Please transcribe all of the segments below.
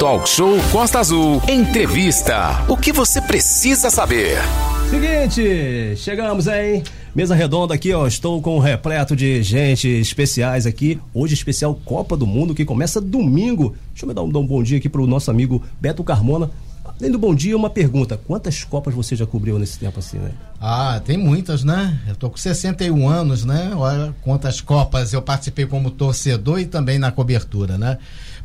Talk Show Costa Azul. Entrevista. O que você precisa saber? Seguinte, chegamos, hein? Mesa redonda aqui, ó. Estou com um repleto de gente especiais aqui. Hoje, especial Copa do Mundo, que começa domingo. Deixa eu dar um, dar um bom dia aqui pro nosso amigo Beto Carmona. Além do bom dia, uma pergunta: quantas Copas você já cobriu nesse tempo assim, né? Ah, tem muitas, né? Eu tô com 61 anos, né? Olha quantas Copas eu participei como torcedor e também na cobertura, né?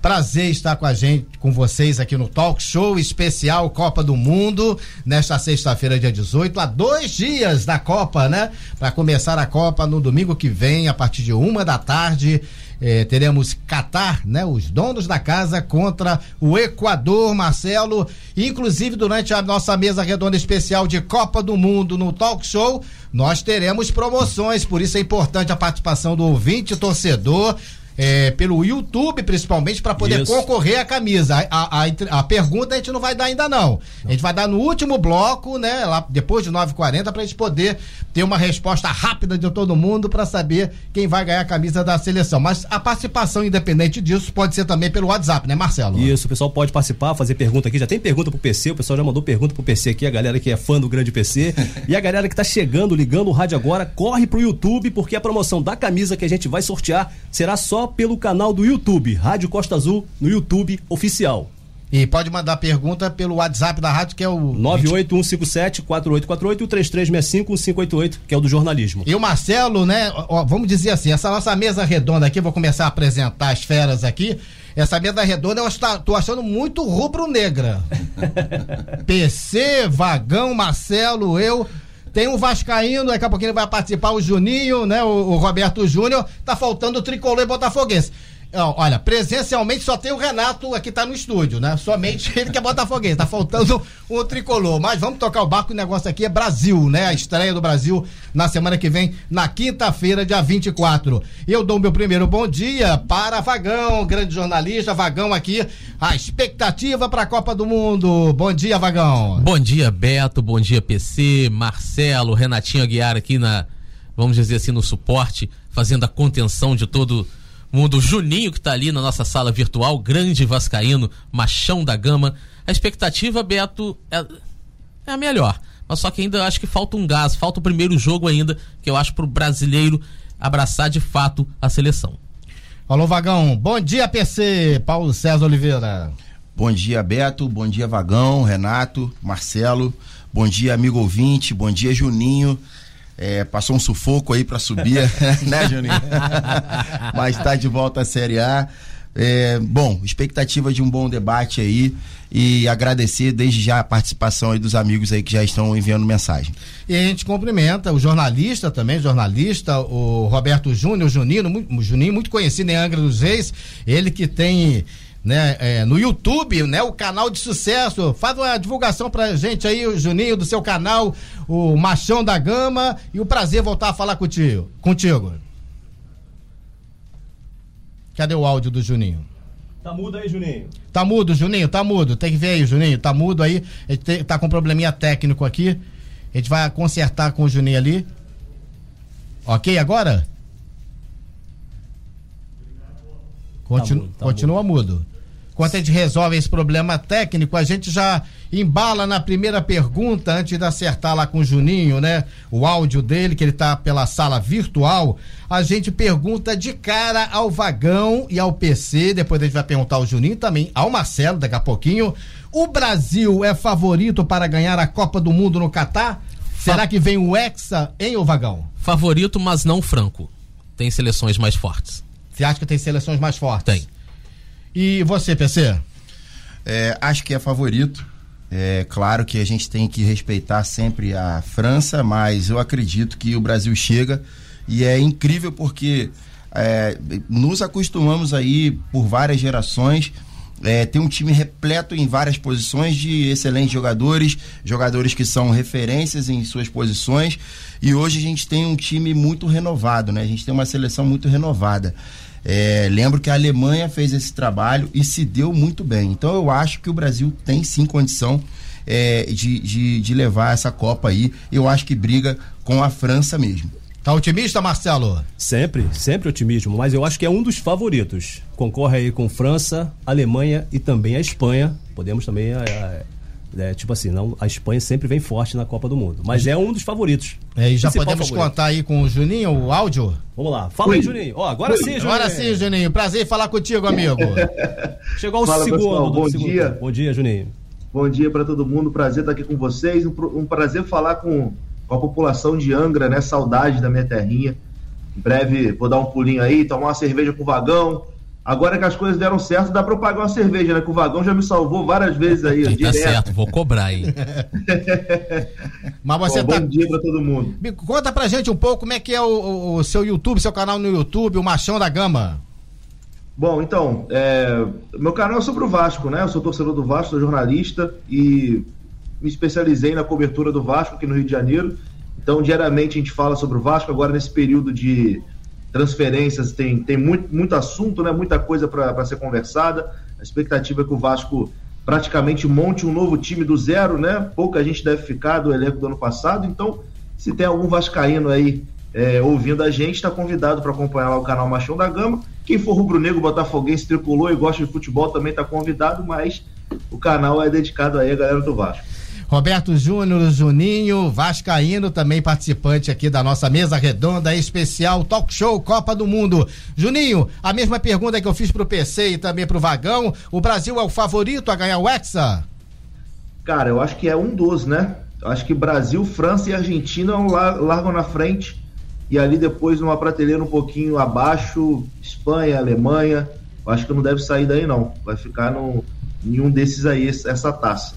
Prazer estar com a gente, com vocês aqui no Talk Show especial Copa do Mundo, nesta sexta-feira, dia 18, há dois dias da Copa, né? Para começar a Copa no domingo que vem, a partir de uma da tarde. Eh, teremos Catar, né? Os donos da casa contra o Equador, Marcelo. Inclusive, durante a nossa mesa redonda especial de Copa do Mundo no Talk Show, nós teremos promoções, por isso é importante a participação do ouvinte torcedor é, pelo YouTube, principalmente, para poder Isso. concorrer à camisa. A, a, a, pergunta a gente não vai dar ainda, não. A gente vai dar no último bloco, né? Lá depois de 9h40, pra gente poder ter uma resposta rápida de todo mundo para saber quem vai ganhar a camisa da seleção. Mas a participação, independente disso, pode ser também pelo WhatsApp, né, Marcelo? Isso, o pessoal pode participar, fazer pergunta aqui. Já tem pergunta pro PC, o pessoal já mandou pergunta pro PC aqui, a galera que é fã do grande PC. e a galera que tá chegando, ligando o rádio agora, corre pro YouTube, porque a promoção da camisa que a gente vai sortear será só pelo canal do YouTube, Rádio Costa Azul, no YouTube oficial. E pode mandar pergunta pelo WhatsApp da rádio, que é o. 98157-4848 e o 3365-1588, que é o do jornalismo. E o Marcelo, né? Ó, vamos dizer assim, essa nossa mesa redonda aqui, vou começar a apresentar as feras aqui. Essa mesa redonda eu estou achando muito rubro-negra. PC, Vagão, Marcelo, eu. Tem um Vascaíno, daqui a pouquinho vai participar o Juninho, né? O, o Roberto Júnior. Tá faltando o tricolor e Olha, presencialmente só tem o Renato aqui tá no estúdio, né? Somente ele que é botafoguense, tá faltando o tricolor. Mas vamos tocar o barco, o negócio aqui é Brasil, né? A estreia do Brasil na semana que vem, na quinta-feira, dia 24. Eu dou meu primeiro bom dia para Vagão, grande jornalista, Vagão aqui, a expectativa para a Copa do Mundo. Bom dia, Vagão. Bom dia, Beto, bom dia, PC, Marcelo, Renatinho Aguiar aqui na, vamos dizer assim, no suporte, fazendo a contenção de todo mundo. Juninho, que está ali na nossa sala virtual, grande vascaíno, machão da gama. A expectativa, Beto, é, é a melhor. Mas só que ainda acho que falta um gás, falta o primeiro jogo ainda, que eu acho para o brasileiro abraçar de fato a seleção. Alô, Vagão. Bom dia, PC. Paulo César Oliveira. Bom dia, Beto. Bom dia, Vagão, Renato, Marcelo. Bom dia, amigo ouvinte. Bom dia, Juninho. É, passou um sufoco aí para subir, né, Juninho? Mas está de volta à Série A. É, bom, expectativa de um bom debate aí e agradecer desde já a participação aí dos amigos aí que já estão enviando mensagem. E a gente cumprimenta o jornalista também, jornalista, o Roberto Júnior, o Juninho, o Juninho muito conhecido em Angra dos Reis, ele que tem né, é, no YouTube, né, o canal de sucesso. Faz uma divulgação pra gente aí, o Juninho, do seu canal, o Machão da Gama, e o prazer voltar a falar contigo. contigo. Cadê o áudio do Juninho? Tá mudo aí, Juninho. Tá mudo, Juninho, tá mudo. Tem que ver aí, Juninho, tá mudo aí. A gente tem, tá com um probleminha técnico aqui. A gente vai consertar com o Juninho ali. Ok, agora? Continu, tá mudo, tá continua mudo. mudo. Enquanto a gente resolve esse problema técnico, a gente já embala na primeira pergunta, antes de acertar lá com o Juninho, né? O áudio dele, que ele tá pela sala virtual. A gente pergunta de cara ao Vagão e ao PC. Depois a gente vai perguntar ao Juninho também, ao Marcelo, daqui a pouquinho. O Brasil é favorito para ganhar a Copa do Mundo no Catar? Será que vem o Hexa em o Vagão? Favorito, mas não franco. Tem seleções mais fortes. Você acha que tem seleções mais fortes? Tem. E você, PC? É, acho que é favorito. É claro que a gente tem que respeitar sempre a França, mas eu acredito que o Brasil chega e é incrível porque é, nos acostumamos aí por várias gerações. É, tem um time repleto em várias posições de excelentes jogadores, jogadores que são referências em suas posições. E hoje a gente tem um time muito renovado, né? A gente tem uma seleção muito renovada. É, lembro que a Alemanha fez esse trabalho e se deu muito bem. Então eu acho que o Brasil tem sim condição é, de, de, de levar essa Copa aí. Eu acho que briga com a França mesmo. Tá otimista, Marcelo? Sempre, sempre otimismo, mas eu acho que é um dos favoritos. Concorre aí com França, Alemanha e também a Espanha. Podemos também é, é, tipo assim, não, a Espanha sempre vem forte na Copa do Mundo, mas é um dos favoritos. É, e já podemos favorito. contar aí com o Juninho o áudio? Vamos lá, fala Oi. aí, Juninho. Ó, agora Oi. sim, Juninho. Agora sim, Juninho. Prazer em falar contigo, amigo. Chegou o segundo. Pessoal, bom segundo. dia. Bom dia, Juninho. Bom dia para todo mundo. Prazer estar aqui com vocês. Um, um prazer falar com, com a população de Angra, né? Saudade da minha terrinha. Em breve vou dar um pulinho aí, tomar uma cerveja com o vagão Agora que as coisas deram certo, dá pra eu pagar uma cerveja, né? Que o vagão já me salvou várias vezes aí. tá direto. certo, vou cobrar aí. Mas você bom, tá... bom dia pra todo mundo. Conta pra gente um pouco como é que é o, o seu YouTube, seu canal no YouTube, o Machão da Gama. Bom, então, é... meu canal é sobre o Vasco, né? Eu sou torcedor do Vasco, sou jornalista e me especializei na cobertura do Vasco aqui no Rio de Janeiro. Então, diariamente a gente fala sobre o Vasco, agora nesse período de transferências, tem, tem muito, muito assunto, né? muita coisa para ser conversada. A expectativa é que o Vasco praticamente monte um novo time do zero, né? Pouca gente deve ficar do elenco do ano passado, então se tem algum vascaíno aí é, ouvindo a gente, está convidado para acompanhar lá o canal Machão da Gama. Quem for rubro-negro, botafoguense, tricolor e gosta de futebol também está convidado, mas o canal é dedicado aí à galera do Vasco. Roberto Júnior, Juninho, Vascaíno, também participante aqui da nossa mesa redonda especial Talk Show Copa do Mundo. Juninho, a mesma pergunta que eu fiz pro PC e também pro Vagão, o Brasil é o favorito a ganhar o Hexa? Cara, eu acho que é um dos, né? Eu acho que Brasil, França e Argentina largam na frente e ali depois numa prateleira um pouquinho abaixo, Espanha, Alemanha. Eu acho que não deve sair daí não. Vai ficar no, em um desses aí essa taça.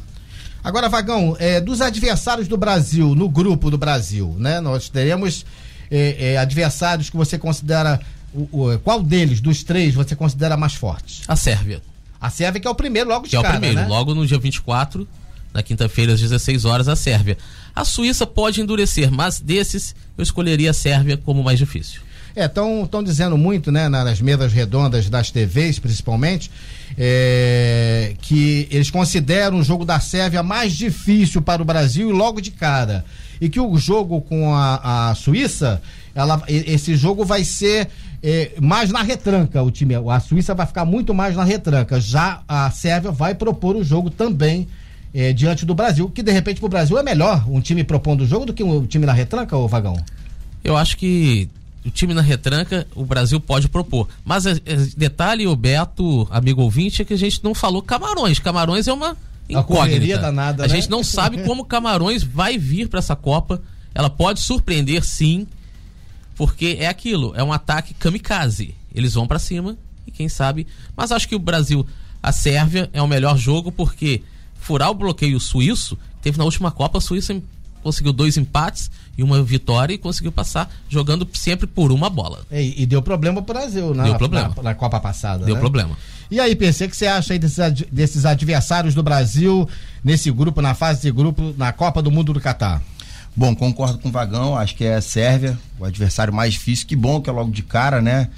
Agora, Vagão, é, dos adversários do Brasil, no grupo do Brasil, né? Nós teremos é, é, adversários que você considera. O, o, qual deles, dos três, você considera mais fortes? A Sérvia. A Sérvia que é o primeiro logo de que cara, é o primeiro, né? logo no dia 24, na quinta-feira, às 16 horas, a Sérvia. A Suíça pode endurecer, mas desses eu escolheria a Sérvia como mais difícil. É, estão dizendo muito, né, nas mesas redondas das TVs, principalmente, é, que eles consideram o jogo da Sérvia mais difícil para o Brasil e logo de cara. E que o jogo com a, a Suíça, ela, esse jogo vai ser é, mais na retranca. O time, a Suíça vai ficar muito mais na retranca. Já a Sérvia vai propor o jogo também é, diante do Brasil, que de repente para o Brasil é melhor um time propondo o jogo do que um time na retranca, ô Vagão? Eu acho que o time na retranca, o Brasil pode propor. Mas é, é, detalhe, o Beto, amigo ouvinte, é que a gente não falou Camarões. Camarões é uma incógnita. Danada, a né? gente não sabe como Camarões vai vir para essa Copa. Ela pode surpreender, sim, porque é aquilo, é um ataque kamikaze. Eles vão para cima e quem sabe. Mas acho que o Brasil, a Sérvia é o melhor jogo porque furar o bloqueio suíço teve na última Copa a Suíça conseguiu dois empates e uma vitória e conseguiu passar jogando sempre por uma bola. E, e deu problema pro Brasil, né? Deu problema. Na, na Copa passada. Deu né? problema. E aí, PC, o que você acha aí desses, desses adversários do Brasil nesse grupo, na fase de grupo, na Copa do Mundo do Catar? Bom, concordo com o Vagão, acho que é a Sérvia, o adversário mais difícil. Que bom que é logo de cara, né?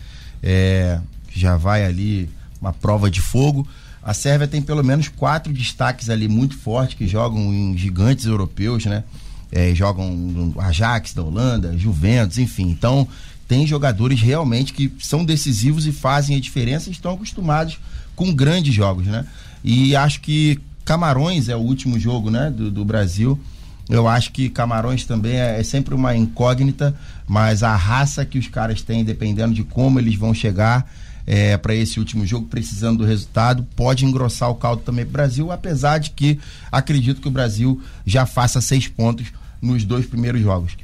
É, já vai ali uma prova de fogo. A Sérvia tem pelo menos quatro destaques ali muito fortes que jogam em gigantes europeus, né? É, jogam Ajax da Holanda, Juventus, enfim. Então, tem jogadores realmente que são decisivos e fazem a diferença e estão acostumados com grandes jogos, né? E acho que Camarões é o último jogo, né, do, do Brasil. Eu acho que Camarões também é, é, sempre uma incógnita, mas a raça que os caras têm, dependendo de como eles vão chegar é, para esse último jogo, precisando do resultado, pode engrossar o caldo também para o Brasil, apesar de que acredito que o Brasil já faça seis pontos nos dois primeiros jogos.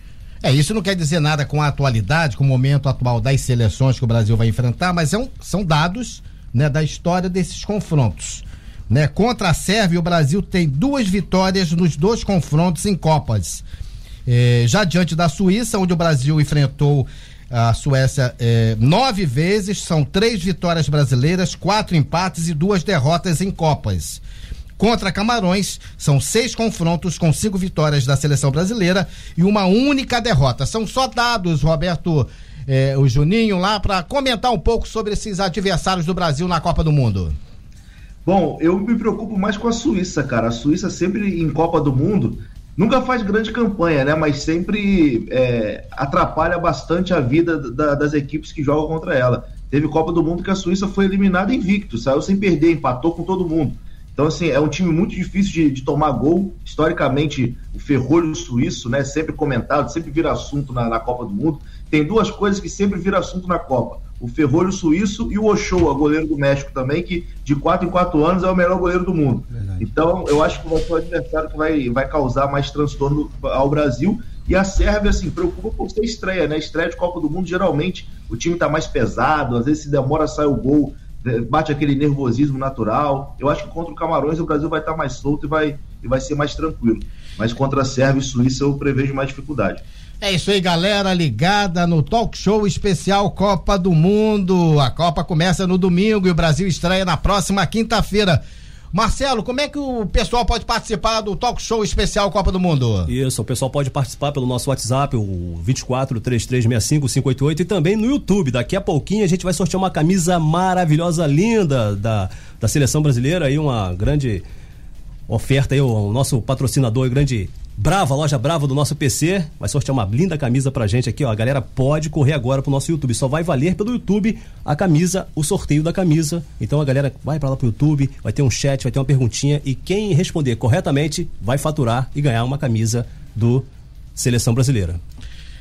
É, isso não quer dizer nada com a atualidade, com o momento atual das seleções que o Brasil vai enfrentar, mas é um, são dados né, da história desses confrontos. Né? Contra a Sérvia, o Brasil tem duas vitórias nos dois confrontos em Copas. É, já diante da Suíça, onde o Brasil enfrentou a Suécia é, nove vezes, são três vitórias brasileiras, quatro empates e duas derrotas em Copas. Contra Camarões, são seis confrontos com cinco vitórias da seleção brasileira e uma única derrota. São só dados, Roberto, eh, o Juninho, lá para comentar um pouco sobre esses adversários do Brasil na Copa do Mundo. Bom, eu me preocupo mais com a Suíça, cara. A Suíça sempre em Copa do Mundo nunca faz grande campanha, né? Mas sempre é, atrapalha bastante a vida da, das equipes que jogam contra ela. Teve Copa do Mundo que a Suíça foi eliminada invicto, saiu sem perder, empatou com todo mundo. Então, assim, é um time muito difícil de, de tomar gol. Historicamente, o ferrolho suíço, né? Sempre comentado, sempre vira assunto na, na Copa do Mundo. Tem duas coisas que sempre vira assunto na Copa o Ferrolho Suíço e o Ochoa, goleiro do México também, que de 4 em 4 anos é o melhor goleiro do mundo. Verdade. Então, eu acho que vai ser o adversário que vai, vai causar mais transtorno ao Brasil. E a Sérvia, assim, preocupa por ser estreia, né? Estreia de Copa do Mundo, geralmente o time tá mais pesado, às vezes se demora sai o gol, bate aquele nervosismo natural. Eu acho que contra o Camarões o Brasil vai estar tá mais solto e vai, e vai ser mais tranquilo. Mas contra a Sérvia e Suíça eu prevejo mais dificuldade. É isso aí, galera, ligada no Talk Show especial Copa do Mundo. A Copa começa no domingo e o Brasil estreia na próxima quinta-feira. Marcelo, como é que o pessoal pode participar do Talk Show especial Copa do Mundo? Isso, o pessoal pode participar pelo nosso WhatsApp, o 24 3365 588 e também no YouTube. Daqui a pouquinho a gente vai sortear uma camisa maravilhosa, linda da, da seleção brasileira aí, uma grande oferta aí, o, o nosso patrocinador, grande Brava, loja Brava do nosso PC, vai sortear uma linda camisa pra gente aqui, ó. A galera pode correr agora pro nosso YouTube. Só vai valer pelo YouTube a camisa, o sorteio da camisa. Então a galera vai para lá pro YouTube, vai ter um chat, vai ter uma perguntinha e quem responder corretamente vai faturar e ganhar uma camisa do Seleção Brasileira.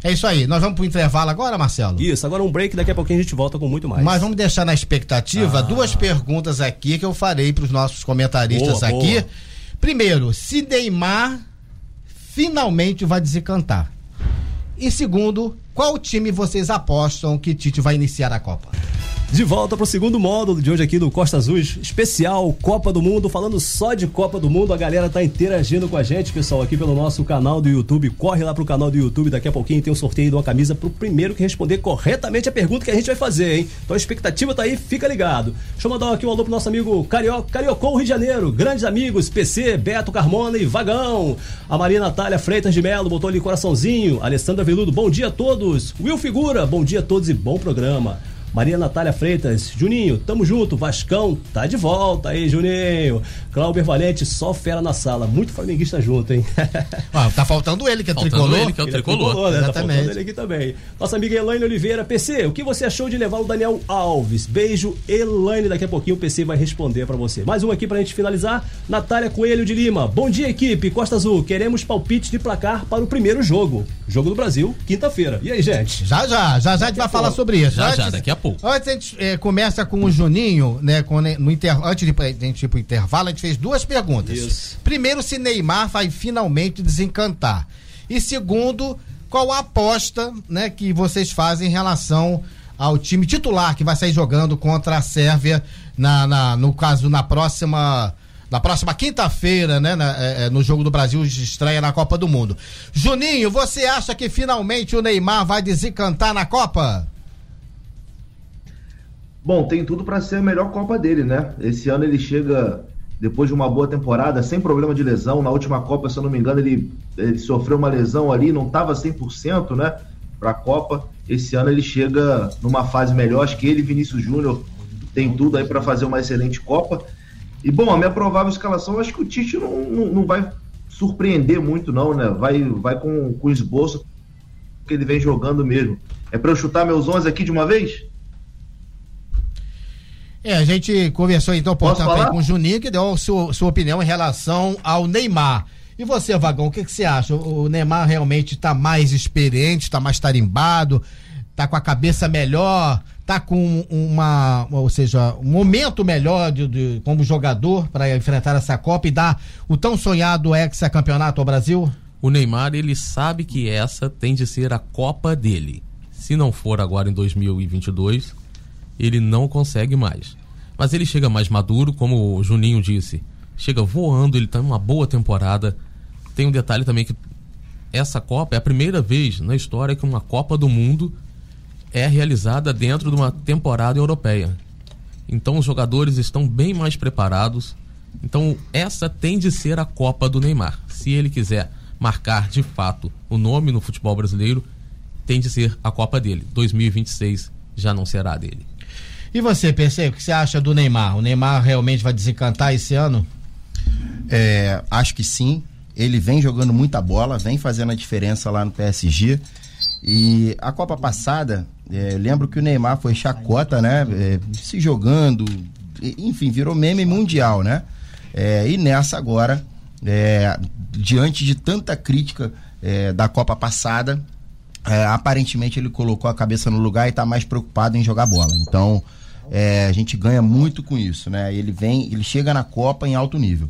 É isso aí. Nós vamos pro intervalo agora, Marcelo? Isso, agora um break, daqui a pouquinho a gente volta com muito mais. Mas vamos deixar na expectativa ah. duas perguntas aqui que eu farei para os nossos comentaristas boa, aqui. Boa. Primeiro, se Neymar finalmente vai desencantar? E segundo, qual time vocês apostam que Tite vai iniciar a Copa? De volta para o segundo módulo de hoje aqui do Costa Azul, especial Copa do Mundo, falando só de Copa do Mundo. A galera tá interagindo com a gente, pessoal, aqui pelo nosso canal do YouTube. Corre lá pro canal do YouTube, daqui a pouquinho tem um sorteio de uma camisa pro primeiro que responder corretamente a pergunta que a gente vai fazer, hein? Então a expectativa tá aí, fica ligado. Deixa eu mandar aqui um alô pro nosso amigo Carioca, Cariocou Rio de Janeiro, grandes amigos, PC, Beto Carmona e Vagão. A Maria Natália Freitas de Melo botou ali coraçãozinho. Alessandra Veludo, bom dia a todos. Will Figura, bom dia a todos e bom programa. Maria Natália Freitas, Juninho, tamo junto, Vascão, tá de volta aí, Juninho. Cláudio Valente, só fera na sala, muito flamenguista junto, hein? Ah, tá faltando ele, que é faltando tricolor. ele, que é o tricolor. É tricolor né? Tá Exatamente. Tá faltando ele aqui também. Nossa amiga Elaine Oliveira, PC, o que você achou de levar o Daniel Alves? Beijo, Elaine, daqui a pouquinho o PC vai responder para você. Mais um aqui pra gente finalizar, Natália Coelho de Lima. Bom dia, equipe, Costa Azul, queremos palpite de placar para o primeiro jogo. Jogo do Brasil, quinta-feira. E aí, gente? Já, já, já, já a gente vai falar sobre isso. Já, já, daqui a pouco pouco. Antes a gente é, começa com o Juninho, né? Com, no inter, antes de a gente ir pro intervalo, a gente fez duas perguntas. Isso. Primeiro, se Neymar vai finalmente desencantar. E segundo, qual a aposta né, que vocês fazem em relação ao time titular que vai sair jogando contra a Sérvia, na, na no caso, na próxima. Na próxima quinta-feira, né, na, é, no jogo do Brasil de estreia na Copa do Mundo. Juninho, você acha que finalmente o Neymar vai desencantar na Copa? Bom, tem tudo para ser a melhor Copa dele, né? Esse ano ele chega depois de uma boa temporada, sem problema de lesão. Na última Copa, se eu não me engano, ele, ele sofreu uma lesão ali, não estava 100%, né? Para a Copa. Esse ano ele chega numa fase melhor. Acho que ele, Vinícius Júnior, tem tudo aí para fazer uma excelente Copa. E bom, a minha provável escalação, acho que o Tite não, não, não vai surpreender muito, não, né? Vai, vai com, com esboço que ele vem jogando mesmo. É para eu chutar meus 11 aqui de uma vez? É, a gente conversou então, portanto, com o Juninho, que deu a sua, sua opinião em relação ao Neymar. E você, Vagão, o que, que você acha? O Neymar realmente está mais experiente, está mais tarimbado, está com a cabeça melhor, está com uma, ou seja, um momento melhor de, de como jogador para enfrentar essa Copa e dar o tão sonhado ex-campeonato ao Brasil? O Neymar, ele sabe que essa tem de ser a Copa dele. Se não for agora em 2022, ele não consegue mais. Mas ele chega mais maduro, como o Juninho disse. Chega voando, ele está em uma boa temporada. Tem um detalhe também que essa Copa é a primeira vez na história que uma Copa do Mundo é realizada dentro de uma temporada europeia. Então os jogadores estão bem mais preparados. Então essa tem de ser a Copa do Neymar. Se ele quiser marcar de fato o nome no futebol brasileiro, tem de ser a Copa dele. 2026 já não será dele. E você, PC, o que você acha do Neymar? O Neymar realmente vai desencantar esse ano? É, acho que sim. ele vem jogando muita bola, vem fazendo a diferença lá no PSG. E a Copa passada, é, lembro que o Neymar foi chacota, né? É, se jogando, enfim, virou meme mundial, né? É, e nessa agora, é, diante de tanta crítica é, da Copa passada, é, aparentemente ele colocou a cabeça no lugar e está mais preocupado em jogar bola. Então, a gente ganha muito com isso, né? Ele vem, ele chega na Copa em alto nível.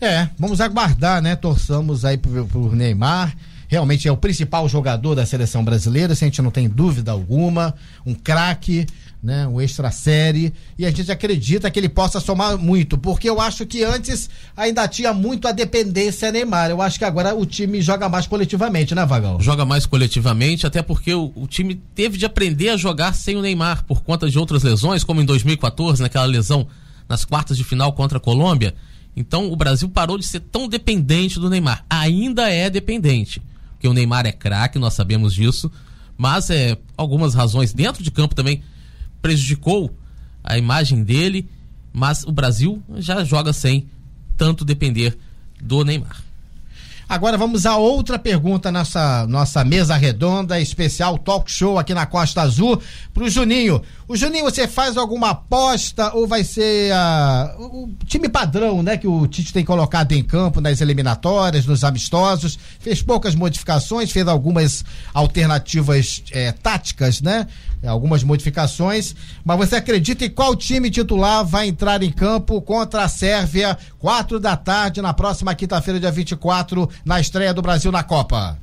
É, vamos aguardar, né? Torçamos aí pro, pro Neymar. Realmente é o principal jogador da seleção brasileira, se a gente não tem dúvida alguma. Um craque, né? Um extra série. E a gente acredita que ele possa somar muito, porque eu acho que antes ainda tinha muito a dependência Neymar. Eu acho que agora o time joga mais coletivamente, né, Vagão? Joga mais coletivamente, até porque o, o time teve de aprender a jogar sem o Neymar por conta de outras lesões, como em 2014, naquela lesão nas quartas de final contra a Colômbia então o Brasil parou de ser tão dependente do Neymar. Ainda é dependente, porque o Neymar é craque, nós sabemos disso, mas é algumas razões dentro de campo também prejudicou a imagem dele, mas o Brasil já joga sem tanto depender do Neymar. Agora vamos a outra pergunta nessa nossa mesa redonda, especial talk show aqui na Costa Azul, pro Juninho. O Juninho, você faz alguma aposta ou vai ser o time padrão, né, que o Tite tem colocado em campo nas eliminatórias, nos amistosos? Fez poucas modificações, fez algumas alternativas eh, táticas, né? Algumas modificações, mas você acredita em qual time titular vai entrar em campo contra a Sérvia, quatro da tarde, na próxima quinta-feira, dia 24, na estreia do Brasil na Copa?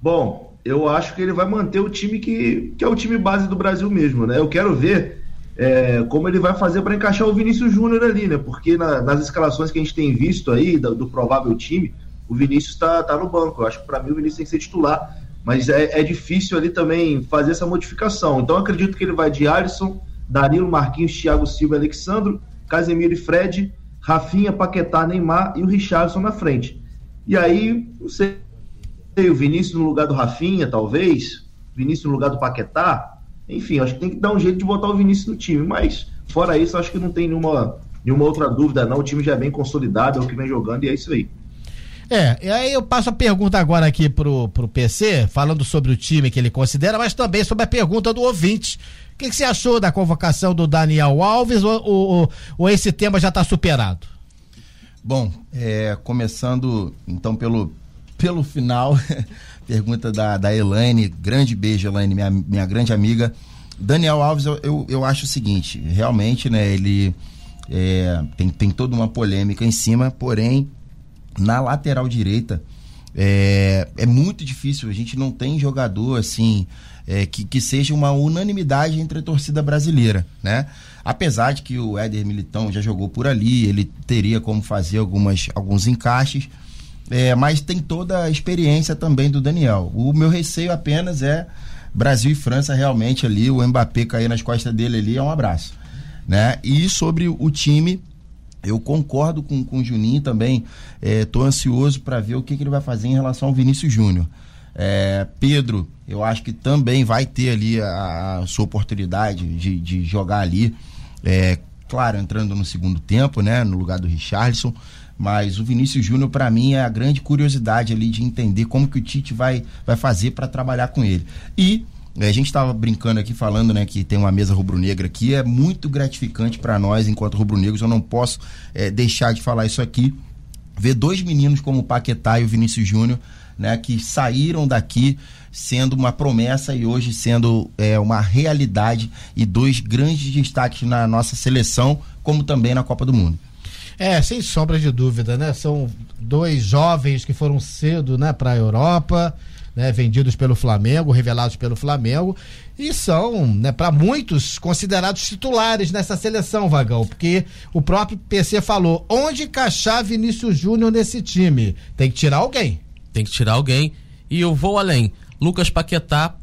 Bom, eu acho que ele vai manter o time que, que é o time base do Brasil mesmo, né? Eu quero ver é, como ele vai fazer para encaixar o Vinícius Júnior ali, né? Porque na, nas escalações que a gente tem visto aí, do, do provável time, o Vinícius está tá no banco. Eu acho que para mim o Vinícius tem que ser titular, mas é, é difícil ali também fazer essa modificação. Então acredito que ele vai de Alisson, Danilo, Marquinhos, Thiago Silva, Alexandro, Casemiro e Fred, Rafinha, Paquetá, Neymar e o Richardson na frente. E aí, não sei, o Vinícius no lugar do Rafinha, talvez, Vinícius no lugar do Paquetá, enfim, acho que tem que dar um jeito de botar o Vinícius no time, mas fora isso, acho que não tem nenhuma, nenhuma outra dúvida, não. O time já é bem consolidado, é o que vem jogando e é isso aí. É, e aí eu passo a pergunta agora aqui pro, pro PC, falando sobre o time que ele considera, mas também sobre a pergunta do ouvinte que, que você achou da convocação do Daniel Alves ou, ou, ou esse tema já está superado? Bom, é, começando então pelo, pelo final, pergunta da, da Elaine, grande beijo, Elaine, minha, minha grande amiga. Daniel Alves, eu, eu, eu acho o seguinte, realmente, né, ele é, tem, tem toda uma polêmica em cima, porém, na lateral direita, é, é muito difícil, a gente não tem jogador assim é, que, que seja uma unanimidade entre a torcida brasileira, né? Apesar de que o Éder Militão já jogou por ali, ele teria como fazer algumas, alguns encaixes, é, mas tem toda a experiência também do Daniel. O meu receio apenas é Brasil e França realmente ali, o Mbappé cair nas costas dele ali é um abraço, né? E sobre o time, eu concordo com, com o Juninho também, estou é, ansioso para ver o que, que ele vai fazer em relação ao Vinícius Júnior. É, Pedro, eu acho que também vai ter ali a, a sua oportunidade de, de jogar ali. É, claro, entrando no segundo tempo, né? No lugar do Richardson. Mas o Vinícius Júnior, para mim, é a grande curiosidade ali de entender como que o Tite vai, vai fazer para trabalhar com ele. E a gente estava brincando aqui falando, né, que tem uma mesa rubro-negra aqui, é muito gratificante para nós enquanto rubro-negros. Eu não posso é, deixar de falar isso aqui. Ver dois meninos como o Paquetá e o Vinícius Júnior né, que saíram daqui sendo uma promessa e hoje sendo é, uma realidade e dois grandes destaques na nossa seleção, como também na Copa do Mundo. É, sem sombra de dúvida, né? São dois jovens que foram cedo, né, para a Europa, né, vendidos pelo Flamengo, revelados pelo Flamengo, e são, né, para muitos considerados titulares nessa seleção, Vagão, porque o próprio PC falou: onde encaixar Vinícius Júnior nesse time? Tem que tirar alguém. Tem que tirar alguém. E eu vou além. Lucas Paquetá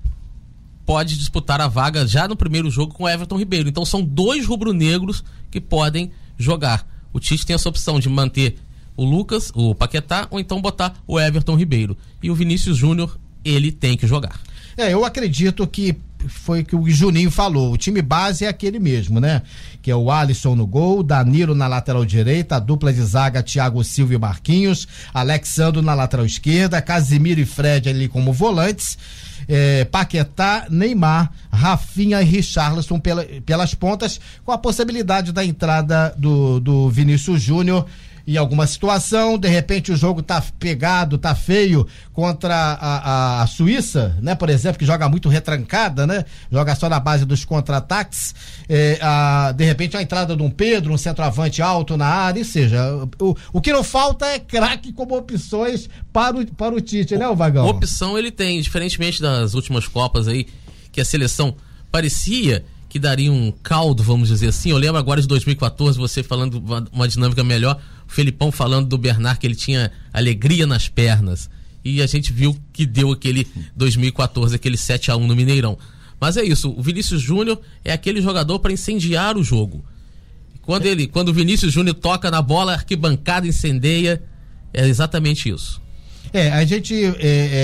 pode disputar a vaga já no primeiro jogo com Everton Ribeiro. Então são dois rubro-negros que podem jogar. O Tite tem essa opção de manter o Lucas, o Paquetá, ou então botar o Everton Ribeiro. E o Vinícius Júnior, ele tem que jogar. É, eu acredito que foi que o Juninho falou. O time base é aquele mesmo, né? Que é o Alisson no gol, Danilo na lateral direita, a dupla de zaga Thiago Silva e Marquinhos, Alexandro na lateral esquerda, Casimiro e Fred ali como volantes. É, Paquetá, Neymar, Rafinha e Richarlison pela, pelas pontas, com a possibilidade da entrada do, do Vinícius Júnior em alguma situação, de repente o jogo tá pegado, tá feio contra a, a, Suíça, né? Por exemplo, que joga muito retrancada, né? Joga só na base dos contra-ataques. É, de repente a entrada de um Pedro, um centroavante alto na área, ou seja, o, o que não falta é craque como opções para o, para o Tite, né, o Vagão? Opção ele tem, diferentemente das últimas Copas aí, que a seleção parecia que daria um caldo, vamos dizer assim. Eu lembro agora de 2014, você falando uma, uma dinâmica melhor o Felipão falando do Bernard que ele tinha alegria nas pernas. E a gente viu que deu aquele 2014, aquele 7 a 1 no Mineirão. Mas é isso, o Vinícius Júnior é aquele jogador para incendiar o jogo. Quando ele, quando o Vinícius Júnior toca na bola, a arquibancada incendeia, é exatamente isso. É, a gente é,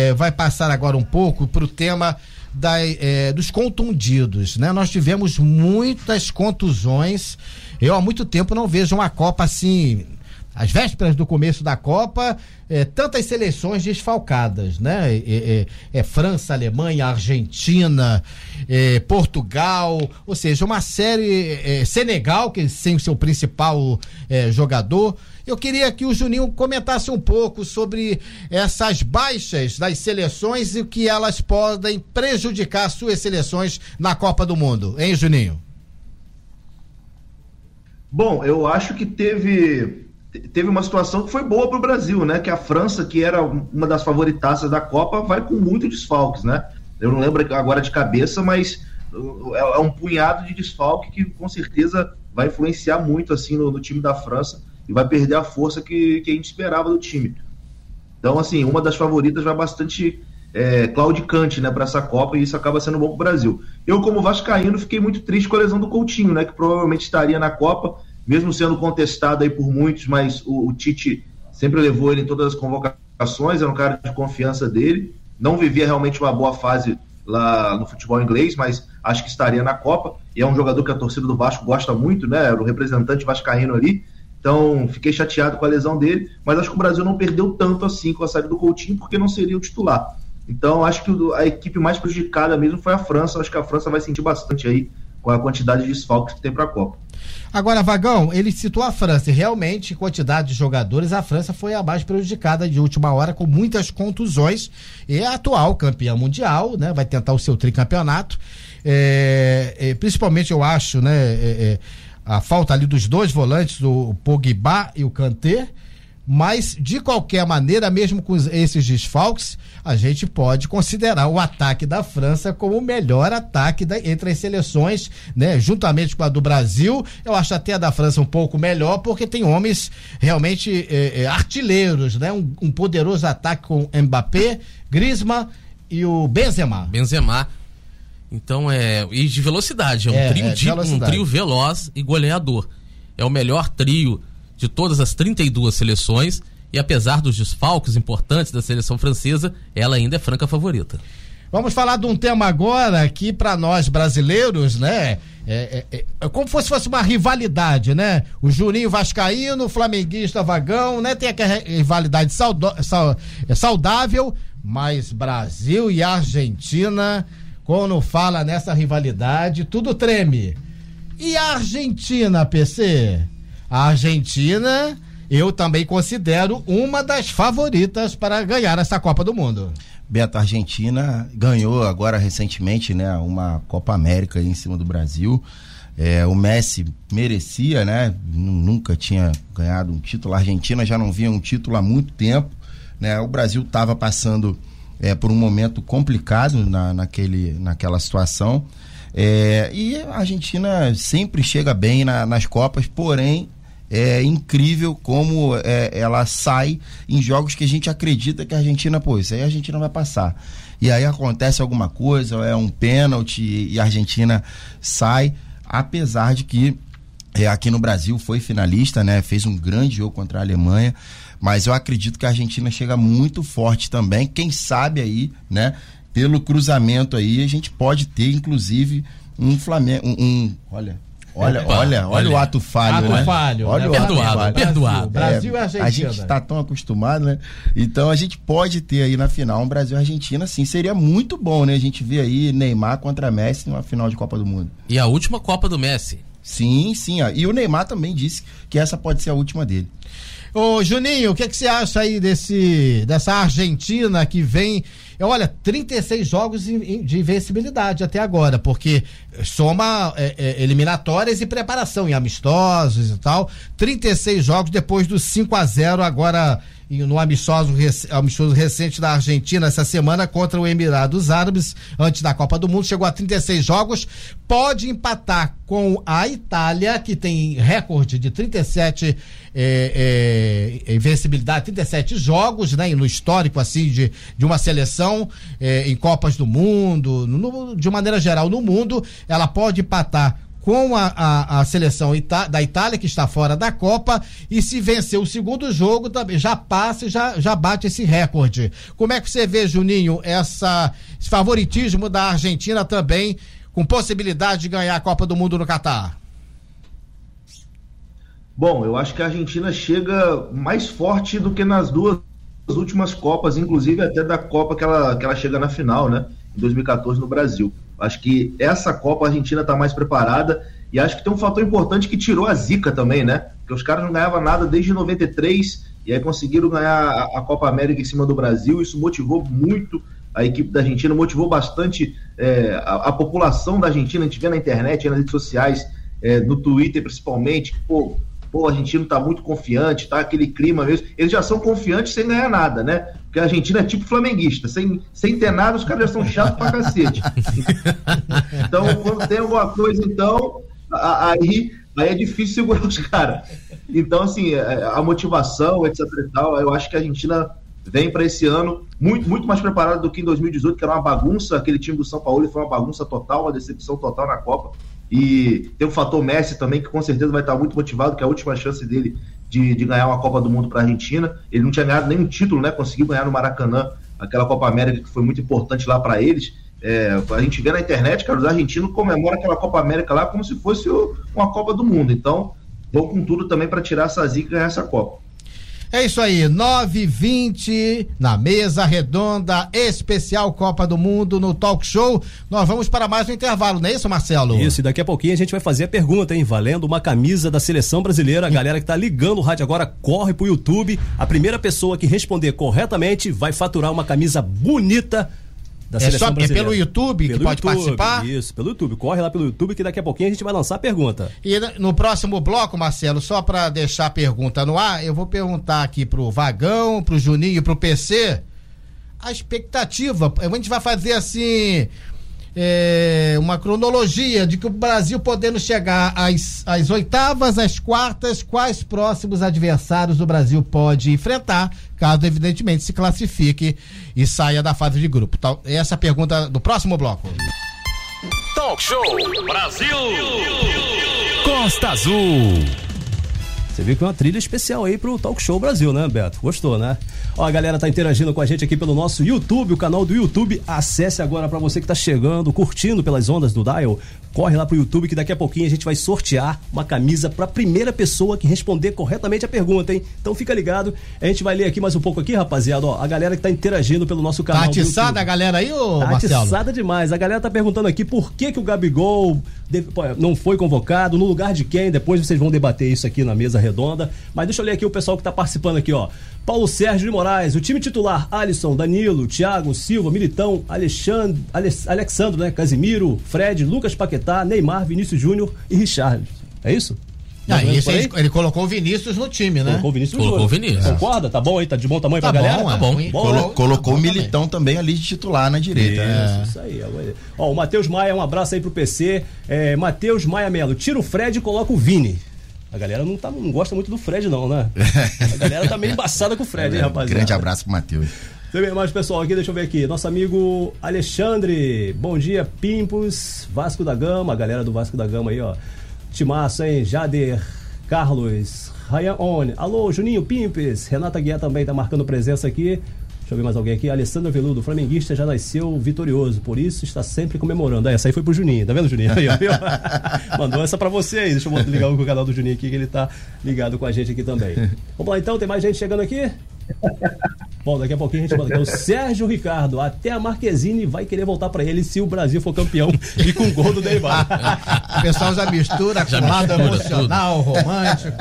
é, vai passar agora um pouco para o tema da, é, dos contundidos, né? Nós tivemos muitas contusões. Eu há muito tempo não vejo uma Copa assim às vésperas do começo da Copa, é, tantas seleções desfalcadas, né? É, é, é França, Alemanha, Argentina, é, Portugal, ou seja, uma série é, Senegal que sem o seu principal jogador. Eu queria que o Juninho comentasse um pouco sobre essas baixas das seleções e o que elas podem prejudicar suas seleções na Copa do Mundo, hein, Juninho? Bom, eu acho que teve teve uma situação que foi boa para o Brasil, né? Que a França, que era uma das favoritaças da Copa, vai com muito desfalques, né? Eu não lembro agora de cabeça, mas uh, é um punhado de desfalque que com certeza vai influenciar muito assim no, no time da França e vai perder a força que, que, a gente esperava do time. Então, assim, uma das favoritas vai bastante é, claudicante né, para essa Copa e isso acaba sendo bom para o Brasil. Eu, como Vascaíno, fiquei muito triste com a lesão do Coutinho, né? Que provavelmente estaria na Copa mesmo sendo contestado aí por muitos, mas o, o, Tite sempre levou ele em todas as convocações, era um cara de confiança dele, não vivia realmente uma boa fase lá no futebol inglês, mas acho que estaria na Copa, e é um jogador que a torcida do Vasco gosta muito, né, era o representante vascaíno ali, então fiquei chateado com a lesão dele, mas acho que o Brasil não perdeu tanto assim com a saída do Coutinho, porque não seria o titular. Então acho que a equipe mais prejudicada mesmo foi a França, acho que a França vai sentir bastante aí com a quantidade de desfalques que tem para a Copa. Agora, Vagão, ele citou a França e realmente, quantidade de jogadores, a França foi a mais prejudicada de última hora com muitas contusões e é a atual campeã mundial, né? Vai tentar o seu tricampeonato. É, é, principalmente eu acho, né? É, é a falta ali dos dois volantes, o Pogba e o Kanté mas, de qualquer maneira, mesmo com esses desfalques, a gente pode considerar o ataque da França como o melhor ataque da, entre as seleções, né? Juntamente com a do Brasil, eu acho até a da França um pouco melhor, porque tem homens realmente é, é, artilheiros, né? Um, um, poderoso ataque com Mbappé, Griezmann e o Benzema. Benzema. Então é. E de velocidade, é um, é, trio, é, de, um trio veloz e goleador. É o melhor trio de todas as 32 seleções e apesar dos desfalques importantes da seleção francesa, ela ainda é franca favorita. Vamos falar de um tema agora que para nós brasileiros, né, é, é, é, como se fosse uma rivalidade, né? O Juninho Vascaíno, o Flamenguista Vagão, né? Tem aquela rivalidade é saudável, mas Brasil e Argentina, quando fala nessa rivalidade, tudo treme. E a Argentina, PC? A Argentina, eu também considero uma das favoritas para ganhar essa Copa do Mundo. Beto, a Argentina ganhou agora recentemente, né, uma Copa América em cima do Brasil. É, o Messi merecia, né? Nunca tinha ganhado um título. A Argentina já não vinha um título há muito tempo, né? O Brasil estava passando é, por um momento complicado na, naquele, naquela situação. É, e a Argentina sempre chega bem na, nas Copas, porém é incrível como é, ela sai em jogos que a gente acredita que a Argentina, pô, isso aí a Argentina vai passar. E aí acontece alguma coisa, é um pênalti e a Argentina sai, apesar de que é, aqui no Brasil foi finalista, né? Fez um grande jogo contra a Alemanha, mas eu acredito que a Argentina chega muito forte também. Quem sabe aí, né? Pelo cruzamento aí, a gente pode ter, inclusive, um Flamengo. Um, um- olha. Olha, Opa, olha, olha, olha. o ato falho, Ato né? falho, Olha né? o ato Perdoado, falho. perdoado. Brasil e Argentina. A gente está tão acostumado, né? Então a gente pode ter aí na final um Brasil e Argentina, sim. Seria muito bom, né? A gente ver aí Neymar contra Messi numa final de Copa do Mundo. E a última Copa do Messi. Sim, sim. ó. E o Neymar também disse que essa pode ser a última dele. Ô, Juninho, o que, que você acha aí desse, dessa Argentina que vem. Olha, 36 jogos de invencibilidade até agora, porque soma é, é, eliminatórias e preparação em amistosos e tal. 36 jogos depois do 5 a 0 agora no amistoso, amistoso recente da Argentina essa semana contra o Emirados Árabes, antes da Copa do Mundo, chegou a 36 jogos, pode empatar com a Itália, que tem recorde de 37 é, é, invencibilidade, 37 jogos, né, no histórico assim de, de uma seleção é, em Copas do Mundo, no- de maneira geral no mundo, ela pode empatar com a, a, a seleção ita- da Itália, que está fora da Copa, e se vencer o segundo jogo, também já passa e já, já bate esse recorde. Como é que você vê, Juninho, essa, esse favoritismo da Argentina também, com possibilidade de ganhar a Copa do Mundo no Catar? Bom, eu acho que a Argentina chega mais forte do que nas duas últimas Copas, inclusive até da Copa que ela, que ela chega na final, né? Em 2014 no Brasil. Acho que essa Copa a Argentina está mais preparada e acho que tem um fator importante que tirou a zica também, né? Porque os caras não ganhavam nada desde 93 e aí conseguiram ganhar a, Copa América em cima do Brasil. Isso motivou muito a equipe da Argentina, motivou bastante é, a, a população da Argentina. A gente vê na internet, nas redes sociais, é, no Twitter principalmente, que, pô, pô, o argentino tá muito confiante, tá aquele clima mesmo. Eles já são confiantes sem ganhar nada, né? Porque a Argentina é tipo flamenguista, sem, sem ter nada, os caras já são chatos pra cacete. Então, quando tem alguma coisa, então, aí, aí é difícil segurar os caras. Então, assim, a a motivação, etc e tal, eu acho que a Argentina vem para esse ano muito, muito mais preparada do que em 2018, que era uma bagunça, aquele time do São Paulo foi uma bagunça total, uma decepção total na Copa. E tem o fator Messi também, que com certeza vai estar muito motivado, que é a última chance dele de, de ganhar uma Copa do Mundo para a Argentina. Ele não tinha ganhado nenhum título, né? Conseguiu ganhar no Maracanã, aquela Copa América que foi muito importante lá para eles. É, a gente vê na internet, cara, os argentinos comemoram aquela Copa América lá como se fosse uma Copa do Mundo. Então, vão com tudo também para tirar essa zica e ganhar essa Copa. É isso aí, 9h20 na mesa redonda, especial Copa do Mundo no Talk Show. Nós vamos para mais um intervalo, não é isso, Marcelo? Isso, e daqui a pouquinho a gente vai fazer a pergunta, hein? Valendo uma camisa da seleção brasileira. A galera que tá ligando o rádio agora corre pro YouTube. A primeira pessoa que responder corretamente vai faturar uma camisa bonita da É seleção só- é brasileira. pelo YouTube que pode participar? Isso, pelo YouTube. Corre lá pelo YouTube que daqui a pouquinho a gente vai lançar a pergunta. E no próximo bloco, Marcelo, só para deixar a pergunta no ar, eu vou perguntar aqui pro Vagão, pro Juninho e pro PC a expectativa. A gente vai fazer assim. É, uma cronologia de que o Brasil podendo chegar às, às oitavas, às quartas, quais próximos adversários o Brasil pode enfrentar, caso evidentemente se classifique e saia da fase de grupo. Então, essa é a pergunta do próximo bloco. Talk Show Brasil. Costa Azul. Você viu que é uma trilha especial aí pro Talk Show Brasil, né, Beto? Gostou, né? Ó, a galera tá interagindo com a gente aqui pelo nosso YouTube, o canal do YouTube. Acesse agora para você que tá chegando, curtindo pelas ondas do Dial. Corre lá pro YouTube que daqui a pouquinho a gente vai sortear uma camisa pra primeira pessoa que responder corretamente a pergunta, hein? Então fica ligado. A gente vai ler aqui mais um pouco aqui, rapaziada, ó, a galera que tá interagindo pelo nosso canal Tá atiçada a galera aí, ô Tá Marcelo? atiçada demais. A galera tá perguntando aqui por que, que o Gabigol não foi convocado, no lugar de quem. Depois vocês vão debater isso aqui na mesa redonda. Mas deixa eu ler aqui o pessoal que tá participando aqui, ó. Paulo Sérgio de Moraes, o time titular: Alisson, Danilo, Thiago, Silva, Militão, Alexandre, Alex- Alexandro, né? Casimiro, Fred, Lucas Paquetá, Neymar, Vinícius Júnior e Richard. É isso? Ah, isso aí? ele, colocou o Vinícius no time, né? Colocou o Vinícius Colocou Júnior. o Vinícius. Concorda? Tá bom aí? Tá de bom tamanho Tá pra galera? bom, tá é. bom. Colo- bom Colo- né? colocou tá o bom Militão também. ali de titular na direita. né? Isso, isso aí. é. Ó, o Matheus Maia, um abraço aí pro PC. É, Matheus Maia Melo, tira o Fred e coloca o Vini. A galera não, tá, não gosta muito do Fred, não, né? A galera tá meio embaçada com o Fred, hein, rapaziada? Grande abraço pro Matheus. Tem mais pessoal aqui, deixa eu ver aqui. Nosso amigo Alexandre, bom dia, Pimpos, Vasco da Gama, a galera do Vasco da Gama aí, ó. Timaço, hein? Jader, Carlos, Ryan On. Alô, Juninho Pimpes, Renata Guiar também tá marcando presença aqui. Deixa eu ver mais alguém aqui. Alessandro Veludo, flamenguista já nasceu vitorioso, por isso está sempre comemorando. Ah, essa aí foi pro Juninho, tá vendo, Juninho? Aí, ó? Mandou essa pra você aí. Deixa eu ligar o canal do Juninho aqui, que ele tá ligado com a gente aqui também. Vamos lá então, tem mais gente chegando aqui? Bom, daqui a pouquinho a gente manda aqui. O Sérgio Ricardo, até a Marquezine vai querer voltar para ele se o Brasil for campeão e com gol do Neymar. o pessoal já mistura já com lado emocional, tudo. romântico.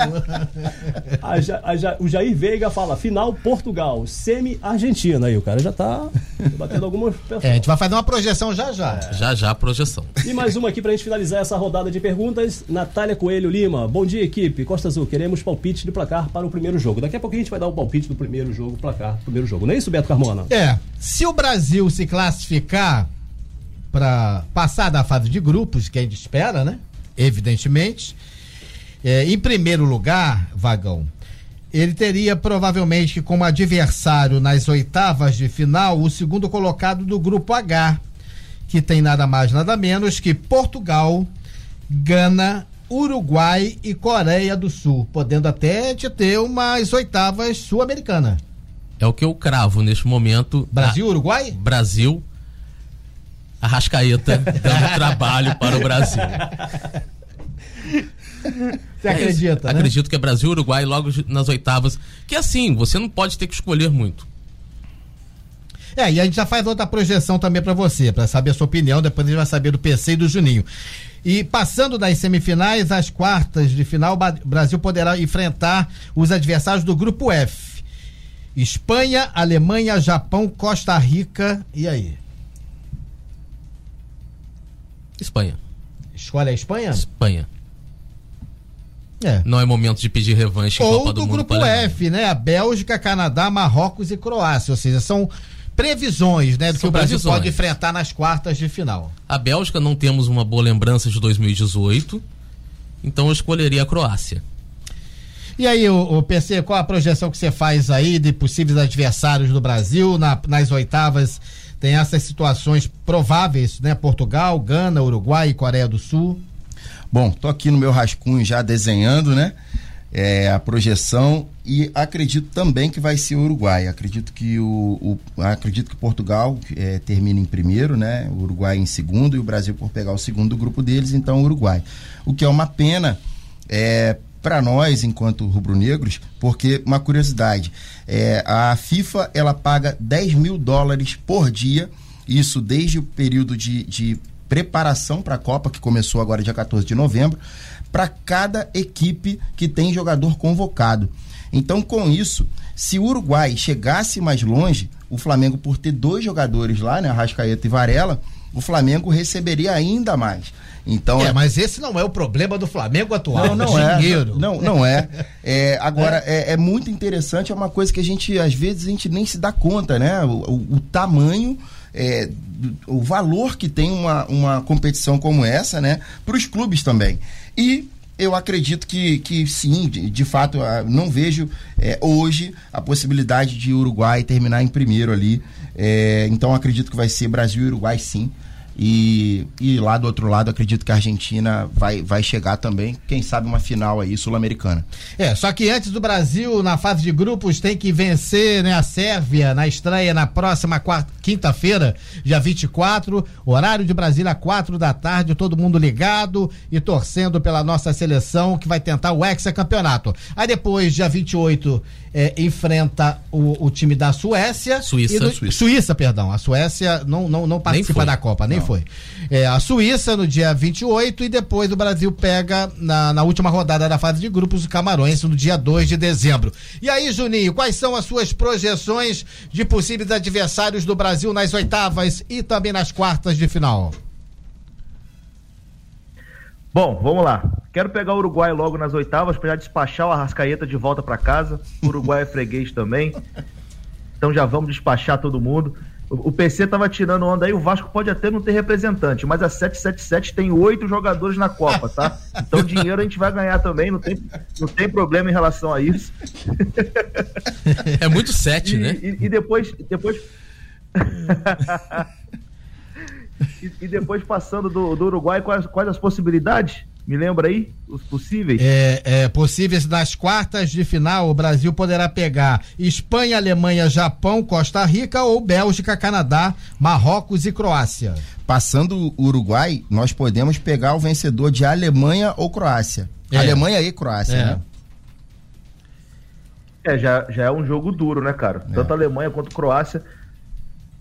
A, a, o Jair Veiga fala: final Portugal, semi-Argentina. Aí o cara já tá batendo algumas pessoas. É, a gente vai fazer uma projeção já já. É. Já já a projeção. E mais uma aqui pra gente finalizar essa rodada de perguntas. Natália Coelho Lima, bom dia, equipe. Costa Azul, queremos palpite de placar para o primeiro jogo. Daqui a pouco a gente vai dar o palpite do primeiro jogo, placar primeiro jogo. Não é isso, Beto Carmona? É. Se o Brasil se classificar para passar da fase de grupos, que a gente espera, né? Evidentemente. É, em primeiro lugar, Vagão, ele teria provavelmente como adversário nas oitavas de final o segundo colocado do grupo H, que tem nada mais nada menos que Portugal, Gana, Uruguai e Coreia do Sul, podendo até ter umas oitavas sul-americanas. É o que eu cravo neste momento. Brasil, Uruguai? Brasil. Arrascaeta dando trabalho para o Brasil. Você acredita? Né? Acredito que é Brasil, Uruguai logo nas oitavas. Que assim, você não pode ter que escolher muito. É, e a gente já faz outra projeção também para você, para saber a sua opinião. Depois a gente vai saber do PC e do Juninho. E passando das semifinais às quartas de final, o Brasil poderá enfrentar os adversários do grupo F. Espanha, Alemanha, Japão, Costa Rica. E aí? Espanha. Escolhe a Espanha? Espanha. É. Não é momento de pedir revanche Ou Copa do, do Mundo grupo F, né? A Bélgica, Canadá, Marrocos e Croácia. Ou seja, são previsões, né, do são que o Brasil previsões. pode enfrentar nas quartas de final. A Bélgica não temos uma boa lembrança de 2018, então eu escolheria a Croácia. E aí, o, o, PC, qual a projeção que você faz aí de possíveis adversários do Brasil na, nas oitavas? Tem essas situações prováveis, né? Portugal, Gana, Uruguai e Coreia do Sul. Bom, tô aqui no meu rascunho já desenhando, né? É, a projeção e acredito também que vai ser o Uruguai. Acredito que o, o acredito que Portugal é, termina em primeiro, né? O Uruguai em segundo e o Brasil por pegar o segundo grupo deles, então o Uruguai. O que é uma pena é, para nós, enquanto rubro-negros, porque uma curiosidade, é, a FIFA ela paga 10 mil dólares por dia, isso desde o período de, de preparação para a Copa, que começou agora dia 14 de novembro, para cada equipe que tem jogador convocado. Então, com isso, se o Uruguai chegasse mais longe, o Flamengo, por ter dois jogadores lá, né, Arrascaeta e Varela, o Flamengo receberia ainda mais. Então, é, é, mas esse não é o problema do Flamengo atual. Não, não é. Dinheiro. Não, não é. é agora, é. é. É, muito interessante, é uma coisa que a gente, às vezes, a gente nem se dá conta, né? O, o, o tamanho. É, o valor que tem uma, uma competição como essa, né, para os clubes também. E eu acredito que, que sim, de, de fato, não vejo é, hoje a possibilidade de Uruguai terminar em primeiro ali. É, então acredito que vai ser Brasil e Uruguai sim. E, e lá do outro lado, acredito que a Argentina vai, vai chegar também, quem sabe uma final aí sul-americana. É, só que antes do Brasil, na fase de grupos, tem que vencer né, a Sérvia na estreia na próxima quinta-feira, dia 24, horário de Brasília, 4 da tarde, todo mundo ligado e torcendo pela nossa seleção que vai tentar o hexacampeonato. Aí depois, dia 28, é, enfrenta o, o, time da Suécia. Suíça, do, Suíça. Suíça. perdão. A Suécia não, não, não participa da Copa, nem não. foi. É, a Suíça no dia 28 e depois o Brasil pega na, na última rodada da fase de grupos o Camarões no dia 2 de dezembro. E aí, Juninho, quais são as suas projeções de possíveis adversários do Brasil nas oitavas e também nas quartas de final? Bom, vamos lá. Quero pegar o Uruguai logo nas oitavas para já despachar o Arrascaeta de volta para casa. O Uruguai é freguês também. Então já vamos despachar todo mundo. O PC tava tirando onda aí, o Vasco pode até não ter representante, mas a 777 tem oito jogadores na Copa, tá? Então dinheiro a gente vai ganhar também, não tem, não tem problema em relação a isso. É muito sete, e, né? E, e depois. depois... E, e, depois passando do, do Uruguai, quais, quais as possibilidades? Me lembra aí os possíveis? É, é, possíveis nas quartas de final, o Brasil poderá pegar Espanha, Alemanha, Japão, Costa Rica ou Bélgica, Canadá, Marrocos e Croácia. Passando o Uruguai, nós podemos pegar o vencedor de Alemanha ou Croácia. É. Alemanha e Croácia, É. né? É, já, já é um jogo duro, né, cara? Tanto a Alemanha quanto a Croácia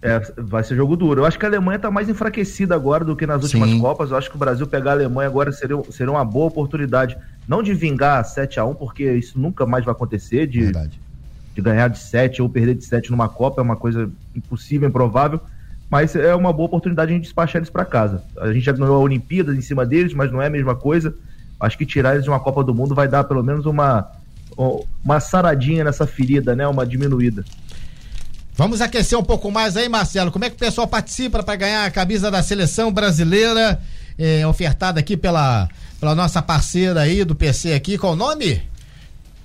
é, vai ser jogo duro. Eu acho que a Alemanha tá mais enfraquecida agora do que nas últimas Sim. Copas. Eu acho que o Brasil pegar a Alemanha agora seria, seria uma boa oportunidade. Não de vingar 7 a 1 porque isso nunca mais vai acontecer, de, Verdade. de ganhar de 7 ou perder de 7 numa Copa, é uma coisa impossível, improvável. Mas é uma boa oportunidade de a gente despachar eles para casa. A gente já ganhou a Olimpíadas em cima deles, mas não é a mesma coisa. Acho que tirar eles de uma Copa do Mundo vai dar pelo menos uma, uma saradinha nessa ferida, né? Uma diminuída. Vamos aquecer um pouco mais aí, Marcelo. Como é que o pessoal participa para ganhar a camisa da seleção brasileira, é, ofertada aqui pela, pela nossa parceira aí do PC aqui? Qual o nome?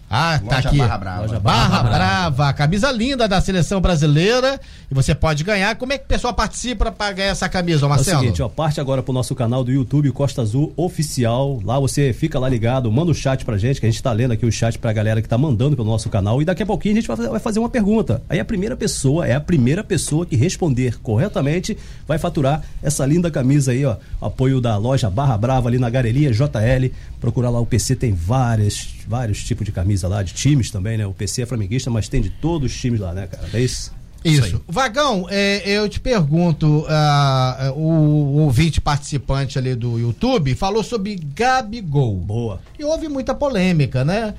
Ah, tá Loja aqui. Barra Brava. Loja Barra, Barra Brava. Camisa linda da seleção brasileira. E você pode ganhar. Como é que o pessoal participa para ganhar essa camisa, ô É o Marcelo? seguinte, ó, parte agora pro nosso canal do YouTube Costa Azul Oficial. Lá você fica lá ligado, manda o chat pra gente, que a gente tá lendo aqui o chat pra galera que tá mandando pelo nosso canal. E daqui a pouquinho a gente vai fazer, uma pergunta. Aí a primeira pessoa, é a primeira pessoa que responder corretamente, vai faturar essa linda camisa aí, ó. Apoio da loja Barra Brava ali na Galeria JL. Procurar lá o PC, tem várias, vários tipos de camisa lá, de times também, né? O PC é flamenguista, mas tem de todos os times lá, né, cara? É isso? Isso. Vagão, é, eu te pergunto, ah, o, o ouvinte participante ali do YouTube falou sobre Gabigol. Boa. E houve muita polêmica, né?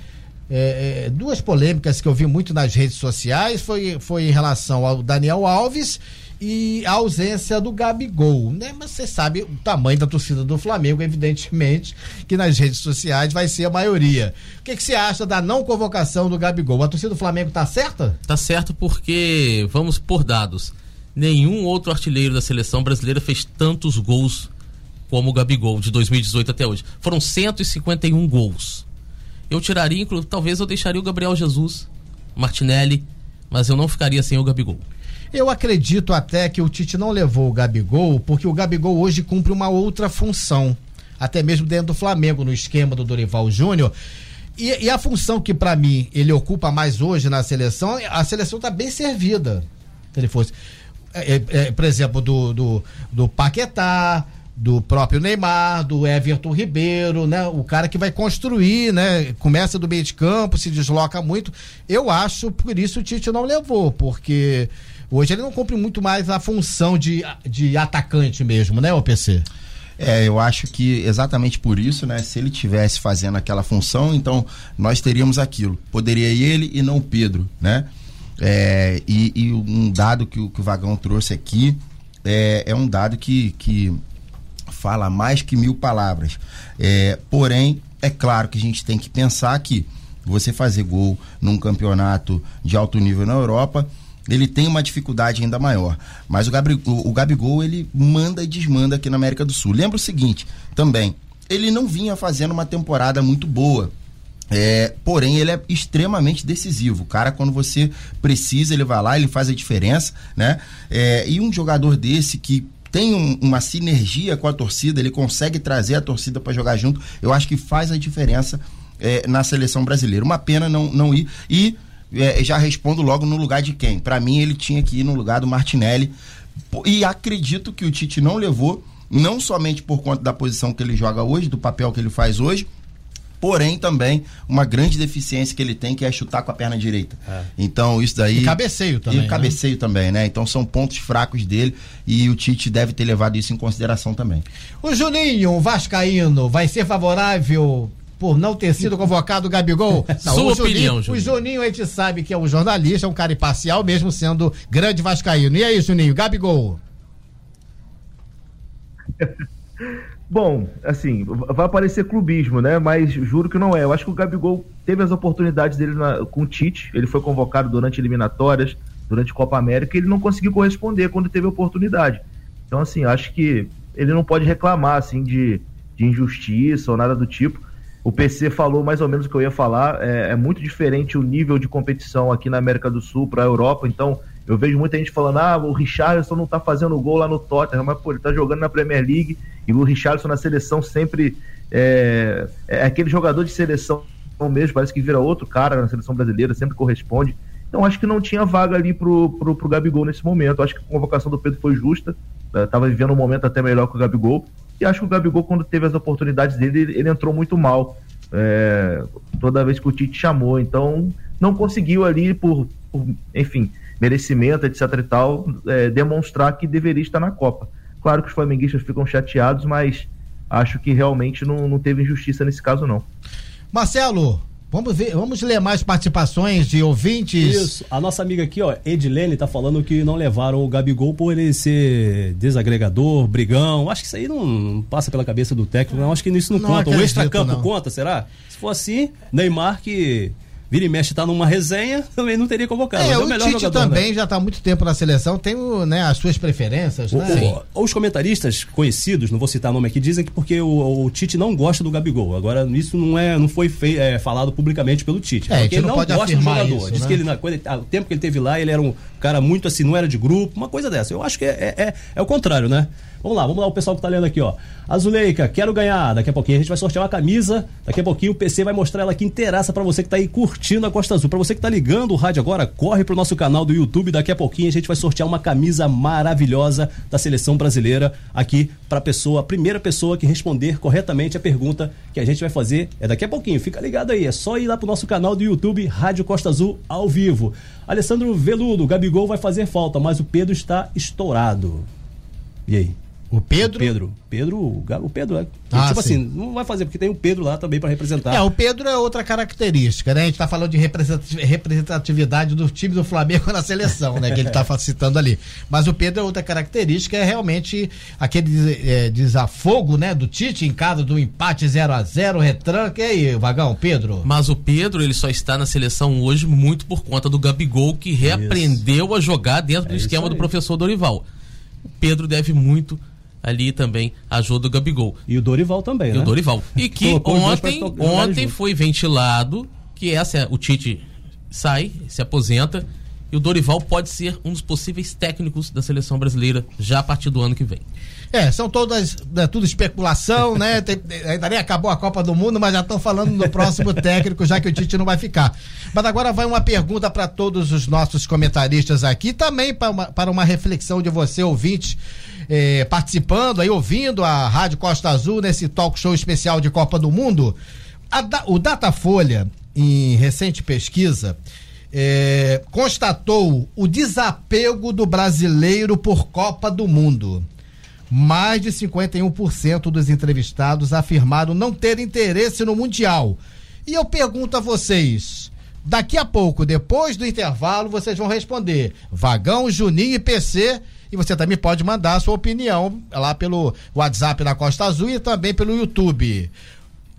É, é, duas polêmicas que eu vi muito nas redes sociais foi, foi em relação ao Daniel Alves e a ausência do Gabigol, né? Mas você sabe o tamanho da torcida do Flamengo, evidentemente, que nas redes sociais vai ser a maioria. O que, que você acha da não convocação do Gabigol? A torcida do Flamengo tá certa? Tá certo porque, vamos por dados, nenhum outro artilheiro da seleção brasileira fez tantos gols como o Gabigol de 2018 até hoje. Foram 151 gols. Eu tiraria, talvez eu deixaria o Gabriel Jesus, Martinelli, mas eu não ficaria sem o Gabigol. Eu acredito até que o Tite não levou o Gabigol, porque o Gabigol hoje cumpre uma outra função, até mesmo dentro do Flamengo, no esquema do Dorival Júnior. E, e a função que, pra mim, ele ocupa mais hoje na seleção, a seleção tá bem servida. Se ele fosse. É, é, é, por exemplo, do, do, do Paquetá, do próprio Neymar, do Everton Ribeiro, né? O cara que vai construir, né? Começa do meio de campo, se desloca muito. Eu acho, por isso o Tite não levou, porque hoje ele não cumpre muito mais a função de, de atacante mesmo, né, OPC? É, eu acho que exatamente por isso, né? Se ele tivesse fazendo aquela função, então nós teríamos aquilo. Poderia ele e não o Pedro, né? É, e, e um dado que, o- que o Vagão trouxe aqui é, é um dado que, que fala mais que mil palavras. É, porém, é claro que a gente tem que pensar que você fazer gol num campeonato de alto nível na Europa, ele tem uma dificuldade ainda maior. Mas o, Gabri, o, o Gabigol, ele manda e desmanda aqui na América do Sul. Lembra o seguinte, também, ele não vinha fazendo uma temporada muito boa. É, porém, ele é extremamente decisivo. O cara, quando você precisa, ele vai lá, ele faz a diferença, né? É, e um jogador desse que tem um- uma sinergia com a torcida, ele consegue trazer a torcida para jogar junto, eu acho que faz a diferença é, na seleção brasileira. Uma pena não, não ir. E é, já respondo logo no lugar de quem? Para mim, ele tinha que ir no lugar do Martinelli. E acredito que o Tite não levou, não somente por conta da posição que ele joga hoje, do papel que ele faz hoje, porém também uma grande deficiência que ele tem que é chutar com a perna direita. Então isso daí E cabeceio também, E né? cabeceio também, né? Então são pontos fracos dele e o Tite deve ter levado isso em consideração também. O Juninho, o Vascaíno, vai ser favorável por não ter sido convocado o Gabigol? Não, Sua o Juninho, opinião, O Juninho. Juninho a gente sabe que é um jornalista, é um cara imparcial, mesmo sendo grande Vascaíno. E aí, Juninho, Gabigol? Bom, assim, vai parecer clubismo, né? Mas juro que não é. Eu acho que o Gabigol teve as oportunidades dele na- com o Tite. Ele foi convocado durante eliminatórias, durante Copa América, e ele não conseguiu corresponder quando teve a oportunidade. Então, assim, acho que ele não pode reclamar, assim, de, de injustiça ou nada do tipo. O PC falou mais ou menos o que eu ia falar. É, é muito diferente o nível de competição aqui na América do Sul para a Europa. Então, eu vejo muita gente falando: ah, o Richarlison não tá fazendo gol lá no Tottenham, mas pô, ele tá jogando na Premier League e o Richarlison na seleção sempre é, é aquele jogador de seleção mesmo, parece que vira outro cara na seleção brasileira, sempre corresponde. Então acho que não tinha vaga ali pro, pro, pro Gabigol nesse momento. Acho que a convocação do Pedro foi justa. Estava vivendo um momento até melhor que o Gabigol. E acho que o Gabigol, quando teve as oportunidades dele, ele, ele entrou muito mal. É, toda vez que o Tite chamou. Então não conseguiu ali, por, por enfim, merecimento, etc e tal, é, demonstrar que deveria estar na Copa. Claro que os flamenguistas ficam chateados, mas acho que realmente não, não teve injustiça nesse caso, não. Marcelo, Vamos ver, vamos ler mais participações de ouvintes. Isso, a nossa amiga aqui, ó, Edilene, tá falando que não levaram o Gabigol por ele ser desagregador, brigão. Acho que isso aí não passa pela cabeça do técnico, não. Acho que isso não, não conta. O extra-campo conta, será? Se for assim, Neymar que vira e mexe tá numa resenha, também não teria convocado. É, é o, o melhor Tite jogador, também né? já está há muito tempo na seleção, tem né, as suas preferências, né? O, os comentaristas conhecidos, não vou citar nome aqui, dizem que porque o, o, Tite não gosta do Gabigol. Agora, isso não é, não foi fei, é, falado publicamente pelo Tite. É, porque ele não, não gosta do jogador. Isso, Diz né? que ele, na, quando ele, o tempo que ele teve lá, ele era um cara muito assim, não era de grupo, uma coisa dessa. Eu acho que é, é, é, é o contrário, né? Vamos lá, vamos lá, o pessoal que tá lendo aqui, ó. Azuleika, quero ganhar. Daqui a pouquinho a gente vai sortear uma camisa. Daqui a pouquinho o PC vai mostrar ela aqui inteiraça para você que tá aí curtindo a Costa Azul. Para você que tá ligando o rádio agora, corre pro nosso canal do YouTube. Daqui a pouquinho a gente vai sortear uma camisa maravilhosa da seleção brasileira aqui para pessoa, a primeira pessoa que responder corretamente a pergunta que a gente vai fazer é daqui a pouquinho. Fica ligado aí, é só ir lá pro nosso canal do YouTube Rádio Costa Azul ao vivo. Alessandro Veludo, Gabigol vai fazer falta, mas o Pedro está estourado. E aí? O Pedro? O Pedro. Pedro, o Pedro é. Ah, tipo sim. assim, não vai fazer, porque tem o Pedro lá também para representar. É, o Pedro é outra característica, né? A gente tá falando de representatividade do time do Flamengo na seleção, né? Que ele tá citando ali. Mas o Pedro é outra característica, é realmente aquele é, desafogo, né? Do Tite em casa do empate 0 a 0 retranca. E aí, Vagão, Pedro? Mas o Pedro, ele só está na seleção hoje muito por conta do Gabigol, que reaprendeu isso. a jogar dentro é do esquema do professor Dorival. O Pedro deve muito ali também ajuda o Gabigol. E o Dorival também, e né? o Dorival. E que ontem, ontem foi ventilado que essa o Tite sai, se aposenta e o Dorival pode ser um dos possíveis técnicos da seleção brasileira já a partir do ano que vem. É, são todas, é, tudo especulação, né? Tem, ainda nem acabou a Copa do Mundo, mas já estão falando no próximo técnico, já que o Tite não vai ficar. Mas agora vai uma pergunta para todos os nossos comentaristas aqui, também para uma, para uma reflexão de você, ouvinte eh, participando aí, ouvindo a Rádio Costa Azul nesse talk show especial de Copa do Mundo. Da, o Datafolha, em recente pesquisa, eh, constatou o desapego do brasileiro por Copa do Mundo. Mais de 51% dos entrevistados afirmaram não ter interesse no Mundial. E eu pergunto a vocês, daqui a pouco, depois do intervalo, vocês vão responder. Vagão, Juninho e PC e você também pode mandar a sua opinião lá pelo WhatsApp da Costa Azul e também pelo YouTube.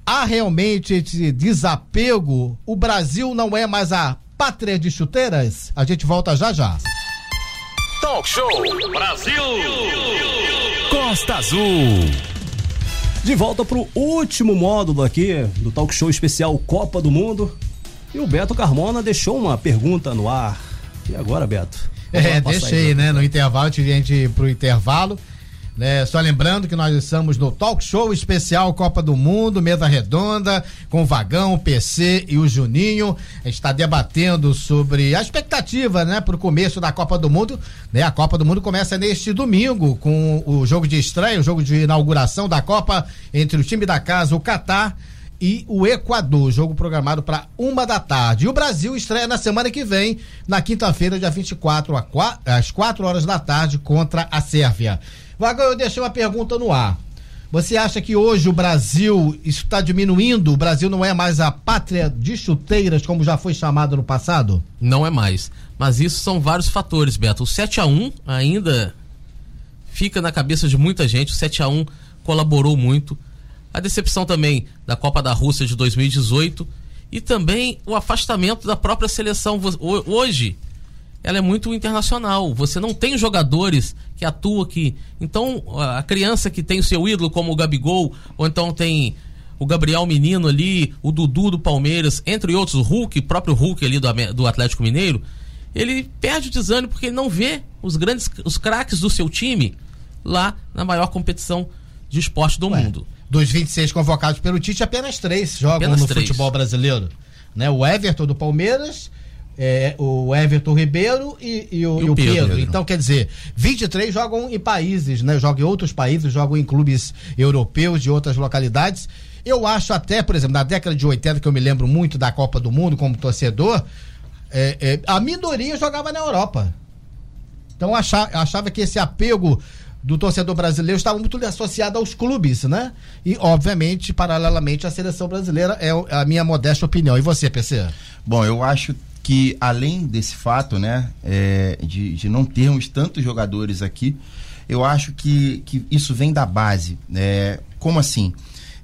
Há realmente esse desapego? O Brasil não é mais a pátria de chuteiras? A gente volta já já. Talk Show Brasil Costa Azul. De volta pro último módulo aqui do Talk Show especial Copa do Mundo. E o Beto Carmona deixou uma pergunta no ar. E agora, Beto? É, deixei, né? No intervalo, tive gente pro intervalo. Né? Só lembrando que nós estamos no Talk Show especial Copa do Mundo, mesa redonda, com o Vagão, o PC e o Juninho. A gente está debatendo sobre a expectativa, né, para o começo da Copa do Mundo. Né? A Copa do Mundo começa neste domingo com o jogo de estreia, o jogo de inauguração da Copa entre o time da casa, o Catar e o Equador. Jogo programado para uma da tarde. E o Brasil estreia na semana que vem, na quinta-feira, dia 24, às 4 horas da tarde, contra a Sérvia. Vagão, eu deixei uma pergunta no ar. Você acha que hoje o Brasil está diminuindo? O Brasil não é mais a pátria de chuteiras, como já foi chamado no passado? Não é mais. Mas isso são vários fatores, Beto. O 7 a 1 ainda fica na cabeça de muita gente. O 7 a 1 colaborou muito a decepção também da Copa da Rússia de 2018 e também o afastamento da própria seleção. Hoje, ela é muito internacional. Você não tem jogadores que atuam aqui. Então, a criança que tem o seu ídolo, como o Gabigol, ou então tem o Gabriel Menino ali, o Dudu do Palmeiras, entre outros, o Hulk, próprio Hulk ali do, do Atlético Mineiro, ele perde o desânimo porque ele não vê os grandes, os craques do seu time lá na maior competição de esporte do Ué, mundo. Dos 26 convocados pelo Tite, apenas três jogam apenas no três. futebol brasileiro. Né? O Everton do Palmeiras, é, o Everton Ribeiro e, e, o, e o, Pedro. Pedro. Então, quer dizer, 23 jogam em países, né? Jogam em outros países, jogam em clubes europeus de outras localidades. Eu acho até, por exemplo, na década de 80, que eu me lembro muito da Copa do Mundo como torcedor, é, é, a minoria jogava na Europa. Então achava, achava que esse apego do torcedor brasileiro estava muito associado aos clubes, né? E, obviamente, paralelamente, a seleção brasileira é a minha modesta opinião. E você, PC? Bom, eu acho que além desse fato, né, é, de, de não termos tantos jogadores aqui, eu acho que, que isso vem da base. É, como assim?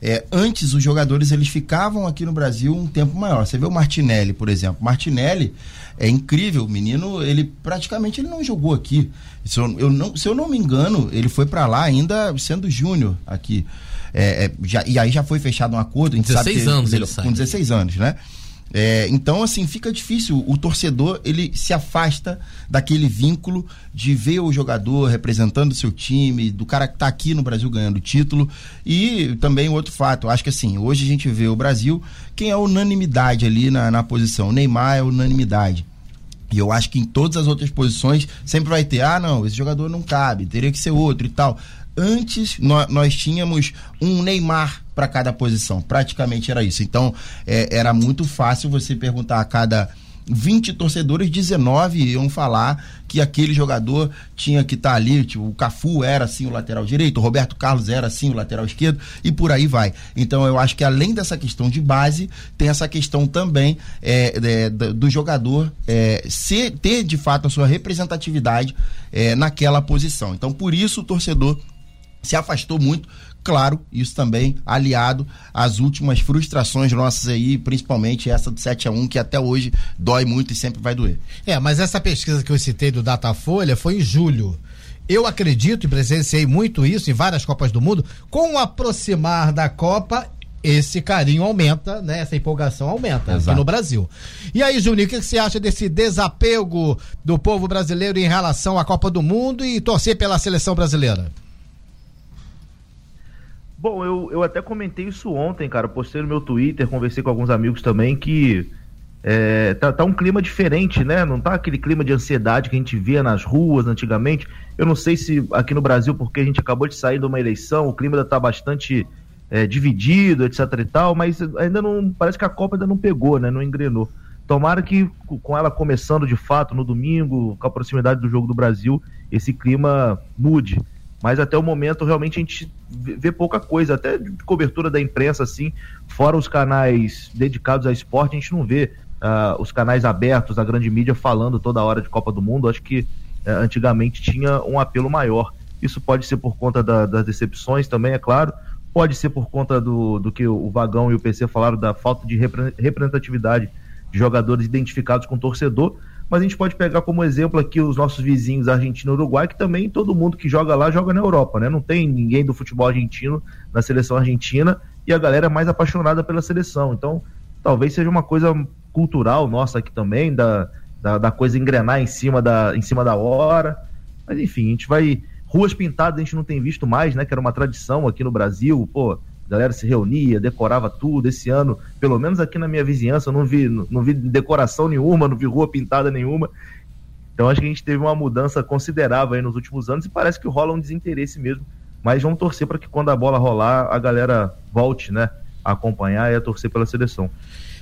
É, antes os jogadores eles ficavam aqui no Brasil um tempo maior. Você vê o Martinelli, por exemplo. Martinelli é incrível, o menino, ele praticamente ele não jogou aqui. Se eu, eu não, se eu não me engano, ele foi para lá ainda sendo júnior aqui. É, é, já, e aí já foi fechado um acordo. 16 anos ele, ele Com 16 anos, né? É, então, assim, fica difícil. O torcedor, ele se afasta daquele vínculo de ver o jogador representando seu time, do cara que está aqui no Brasil ganhando título. E também outro fato, acho que assim, hoje a gente vê o Brasil, quem é unanimidade ali na, na posição? O Neymar é unanimidade. E eu acho que em todas as outras posições sempre vai ter, ah, não, esse jogador não cabe, teria que ser outro e tal. Antes nós tínhamos um Neymar para cada posição, praticamente era isso. Então é, era muito fácil você perguntar a cada 20 torcedores, 19 iam falar que aquele jogador tinha que estar tá ali, tipo, o Cafu era assim o lateral direito, o Roberto Carlos era assim o lateral esquerdo e por aí vai. Então eu acho que além dessa questão de base, tem essa questão também é, é, do jogador é, ser, ter de fato a sua representatividade é, naquela posição. Então por isso o torcedor se afastou muito. Claro, isso também aliado às últimas frustrações nossas aí, principalmente essa do 7 a 1 que até hoje dói muito e sempre vai doer. É, mas essa pesquisa que eu citei do Datafolha foi em julho. Eu acredito e presenciei muito isso em várias Copas do Mundo. Com o aproximar da Copa, esse carinho aumenta, né? Essa empolgação aumenta Exato. aqui no Brasil. E aí, Juninho, o que você acha desse desapego do povo brasileiro em relação à Copa do Mundo e torcer pela seleção brasileira? Bom, eu, eu até comentei isso ontem, cara. Postei no meu Twitter, conversei com alguns amigos também que é, tá, tá, um clima diferente, né? Não tá aquele clima de ansiedade que a gente via nas ruas antigamente. Eu não sei se aqui no Brasil, porque a gente acabou de sair de uma eleição, o clima ainda tá bastante é, dividido, etc e tal, mas ainda não. Parece que a Copa ainda não pegou, né? Não engrenou. Tomara que com ela começando de fato no domingo, com a proximidade do jogo do Brasil, esse clima mude mas até o momento realmente a gente vê pouca coisa, até de cobertura da imprensa assim, fora os canais dedicados a esporte, a gente não vê uh, os canais abertos, a grande mídia falando toda hora de Copa do Mundo, acho que uh, antigamente tinha um apelo maior. Isso pode ser por conta da, das decepções também, é claro, pode ser por conta do, do que o Vagão e o PC falaram da falta de representatividade de jogadores identificados com o torcedor, mas a gente pode pegar como exemplo aqui os nossos vizinhos Argentina e Uruguai, que também todo mundo que joga lá joga na Europa, né? Não tem ninguém do futebol argentino na seleção argentina e a galera é mais apaixonada pela seleção. Então, talvez seja uma coisa cultural nossa aqui também, da, da, da coisa engrenar em cima da, em cima da hora. Mas enfim, a gente vai. Ruas pintadas a gente não tem visto mais, né? Que era uma tradição aqui no Brasil. Pô, a galera se reunia, decorava tudo. Esse ano, pelo menos aqui na minha vizinhança, eu não vi, não vi decoração nenhuma, não vi rua pintada nenhuma. Então acho que a gente teve uma mudança considerável nos últimos anos e parece que rola um desinteresse mesmo. Mas vamos torcer para que quando a bola rolar, a galera volte, né, a acompanhar e a torcer pela seleção.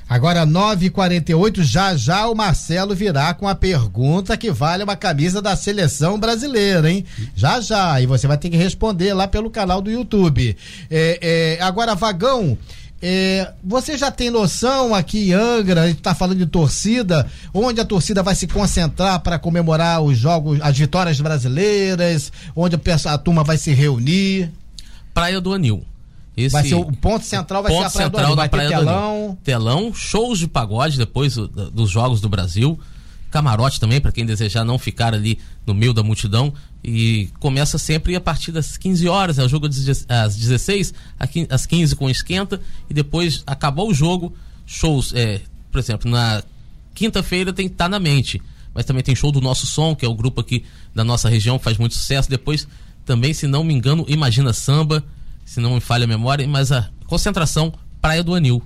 Agora, 9h48, já já o Marcelo virá com a pergunta que vale uma camisa da seleção brasileira, hein? Já já. E você vai ter que responder lá pelo canal do YouTube. É, é, agora, Vagão. É, você já tem noção aqui em Angra, a gente está falando de torcida, onde a torcida vai se concentrar para comemorar os jogos, as vitórias brasileiras, onde a turma vai se reunir? Praia do Anil. Esse vai ser o ponto central, vai ponto ser a Praia central do Vai praia ter telão. telão, shows de pagode depois do, dos Jogos do Brasil. Camarote também, para quem desejar não ficar ali no meio da multidão. E começa sempre a partir das 15 horas, é o jogo às 16, às 15 com esquenta, e depois acabou o jogo, shows, é, por exemplo, na quinta-feira tem Tá na Mente, mas também tem show do Nosso Som, que é o grupo aqui da nossa região, que faz muito sucesso. Depois também, se não me engano, Imagina Samba se não me falha a memória, mas a concentração Praia do Anil.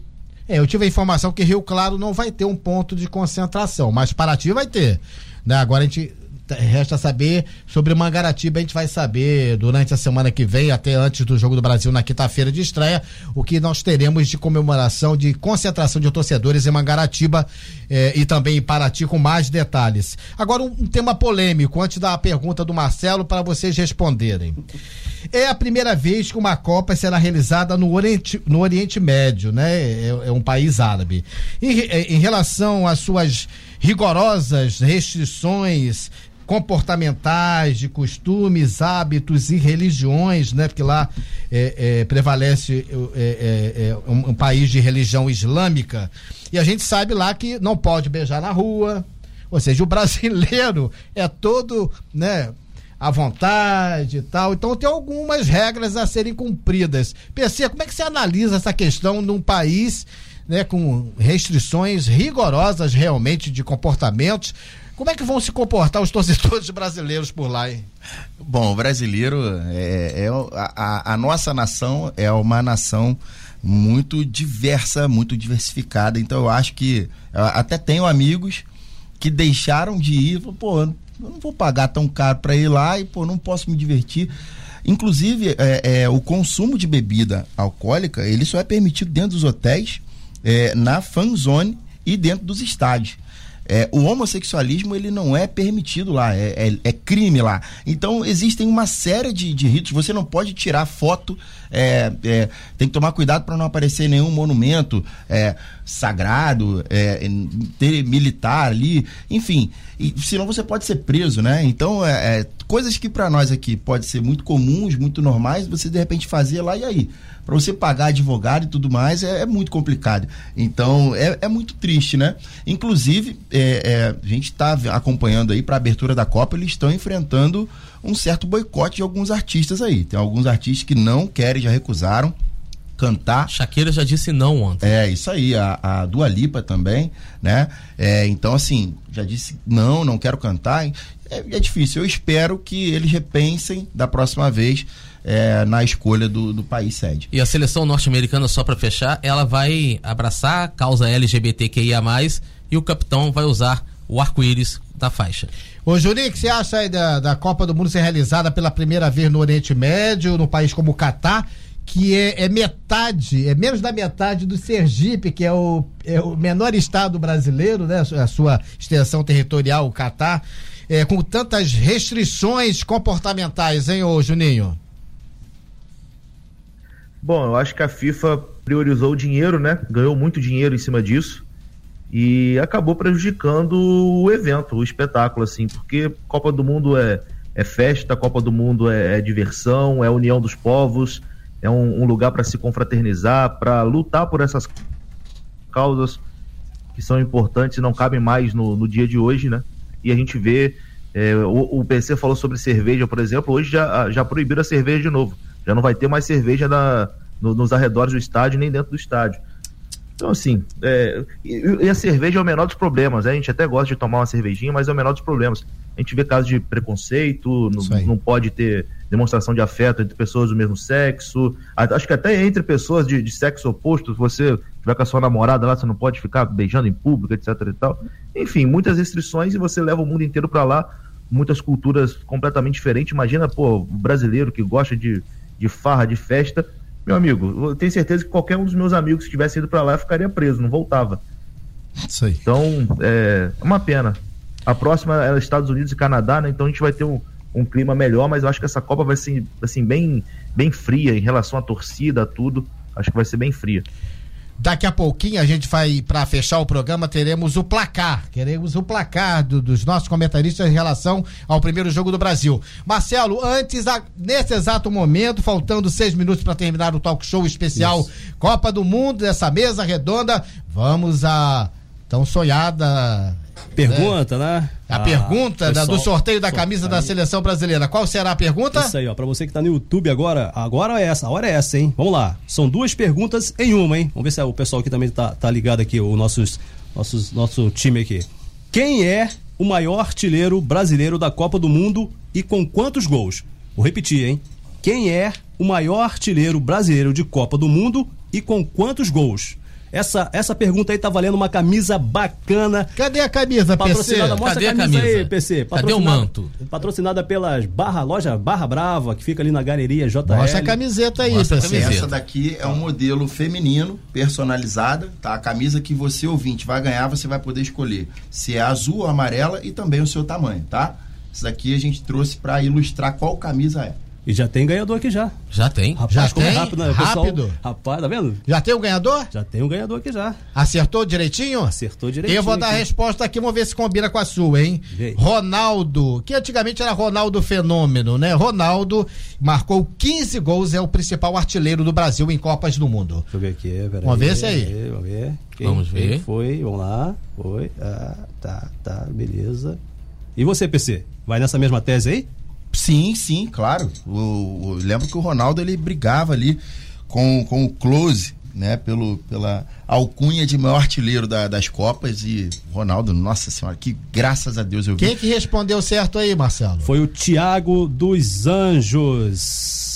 É, eu tive a informação que Rio Claro não vai ter um ponto de concentração, mas Paraty vai ter. Né? Agora a gente resta saber sobre Mangaratiba, a gente vai saber durante a semana que vem, até antes do Jogo do Brasil na quinta-feira de estreia, o que nós teremos de comemoração, de concentração de torcedores em Mangaratiba eh, e também em Paraty com mais detalhes. Agora um, um tema polêmico, antes da pergunta do Marcelo para vocês responderem. É a primeira vez que uma Copa será realizada no Oriente, no Oriente Médio, né? É, é um país árabe. Em, em relação às suas rigorosas restrições comportamentais, de costumes, hábitos e religiões, né? Porque lá é, é, prevalece é, é, é um, um, país de religião islâmica. E a gente sabe lá que não pode beijar na rua. Ou seja, o brasileiro é todo, né? à vontade e tal. Então tem algumas regras a serem cumpridas. PC, como é que você analisa essa questão num país né, com restrições rigorosas realmente de comportamentos? Como é que vão se comportar os torcedores brasileiros por lá, hein? Bom, o brasileiro é, é a, a, nossa nação é uma nação muito diversa, muito diversificada. Então eu acho que até tenho amigos que deixaram de ir, pô, eu não vou pagar tão caro para ir lá e pô, não posso me divertir. Inclusive, é, é, o consumo de bebida alcoólica, ele só é permitido dentro dos hotéis, é, na fan zone e dentro dos estádios. É, o homossexualismo ele não é permitido lá, é, é, é crime lá. Então existem uma série de, de ritos. Você não pode tirar foto, é, é, tem que tomar cuidado para não aparecer nenhum monumento é, sagrado, militar ali, enfim. E, senão você pode ser preso, né? Então coisas que para nós aqui pode ser muito comuns, muito normais, você de repente fazia lá e aí para você pagar advogado e tudo mais é, é muito complicado. Então é, é, muito triste, né? Inclusive é, é a gente está acompanhando aí para a abertura da Copa eles estão enfrentando um certo boicote de alguns artistas aí. Tem alguns artistas que não querem, já recusaram cantar. Shakira já disse não ontem. É, isso aí, a, a Dua Lipa também, né? É, então, assim, já disse não, não quero cantar. É, é difícil. Eu espero que eles repensem da próxima vez é, na escolha do, do país sede. E a seleção norte-americana, só para fechar, ela vai abraçar a causa LGBTQIA, e o capitão vai usar o arco-íris da faixa. Ô Juninho, o que você acha aí da, da Copa do Mundo ser realizada pela primeira vez no Oriente Médio, no país como o Catar? Que é, é, metade, é menos da metade do Sergipe, que é o, é o menor estado brasileiro, né? A sua extensão territorial, o Catar, é, com tantas restrições comportamentais, hein, ô Juninho? Bom, eu acho que a FIFA priorizou o dinheiro, né? Ganhou muito dinheiro em cima disso e acabou prejudicando o evento, o espetáculo, assim, porque Copa do Mundo é, é festa, Copa do Mundo é, é diversão, é união dos povos, é um, um lugar para se confraternizar, para lutar por essas causas que são importantes e não cabem mais no, no dia de hoje, né? E a gente vê, é, o, o PC falou sobre cerveja, por exemplo, hoje já, já proibiram a cerveja de novo já não vai ter mais cerveja na, no, nos arredores do estádio nem dentro do estádio. Então, assim, é, e, e, a cerveja é o menor dos problemas. Né? A gente até gosta de tomar uma cervejinha, mas é o menor dos problemas. A gente vê casos de preconceito, não, não pode ter demonstração de afeto entre pessoas do mesmo sexo. Acho que até entre pessoas de, de sexo oposto, você tiver com a sua namorada lá, você não pode ficar beijando em público, etc e tal. Enfim, muitas restrições e você leva o mundo inteiro para lá, muitas culturas completamente diferentes. Imagina, pô, o brasileiro que gosta de de farra, de festa, meu amigo, eu tenho certeza que qualquer um dos meus amigos que tivesse ido para lá ficaria preso, não voltava. Isso aí. Então, é, é uma pena. A próxima é Estados Unidos e Canadá, né? Então a gente vai ter um, um clima melhor, mas eu acho que essa Copa vai ser assim, bem, bem fria em relação à torcida, a tudo. Acho que vai ser bem fria. Daqui a pouquinho a gente vai, para fechar o programa, teremos o placar. Queremos o placar do, dos nossos comentaristas em relação ao primeiro jogo do Brasil. Marcelo, antes, a, nesse exato momento, faltando seis minutos para terminar o talk show especial Isso. Copa do Mundo, dessa mesa redonda, vamos a tão sonhada Pergunta, né? né? A ah, pergunta da, do sorteio da camisa da seleção brasileira. Qual será a pergunta? Isso aí, ó. Pra você que tá no YouTube agora, agora é essa, a hora é essa, hein? Vamos lá. São duas perguntas em uma, hein? Vamos ver se o pessoal aqui também tá, tá ligado aqui, o nossos, nossos, nosso time aqui. Quem é o maior artilheiro brasileiro da Copa do Mundo e com quantos gols? Vou repetir, hein? Quem é o maior artilheiro brasileiro de Copa do Mundo e com quantos gols? Essa, essa pergunta aí tá valendo uma camisa bacana. Cadê a camisa, PC? Patrocinada, mostra Cadê a a camisa, camisa? aí, PC. Cadê o manto? Patrocinada pelas Barra, loja Barra Brava, que fica ali na galeria JL. Mostra a camiseta aí, Mostra PC. camiseta. Essa daqui é um modelo feminino, personalizada, tá? A camisa que você, ouvinte, vai ganhar, você vai poder escolher se é azul ou amarela e também o seu tamanho, tá? Isso daqui a gente trouxe para ilustrar qual camisa é. E já tem ganhador aqui já. Já tem. Rapaz, Já como é tem? rápido, né? Pessoal- Rápido. rapaz, tá vendo? Já tem o ganhador? Já tem um ganhador aqui já. Acertou direitinho? Acertou direitinho. Eu vou dar a aqui. resposta aqui, vamos ver se combina com a sua, hein? Vê. Ronaldo, que antigamente era Ronaldo Fenômeno, né? Ronaldo marcou 15 gols, é o principal artilheiro do Brasil em Copas do Mundo. Deixa eu ver aqui, peraí. Vamos ver esse aí. Vamos ver. Vamos ver. quem foi, vamos lá. Foi. Ah, tá, tá, beleza. E você, PC? Vai nessa mesma tese aí? Sim, sim, claro. O, o- lembro que o Ronaldo ele brigava ali com, com o Close, né? Pelo, pela alcunha de maior artilheiro da- das Copas. E Ronaldo, nossa senhora, que graças a Deus eu vi. Quem que respondeu certo aí, Marcelo? Foi o Tiago dos Anjos.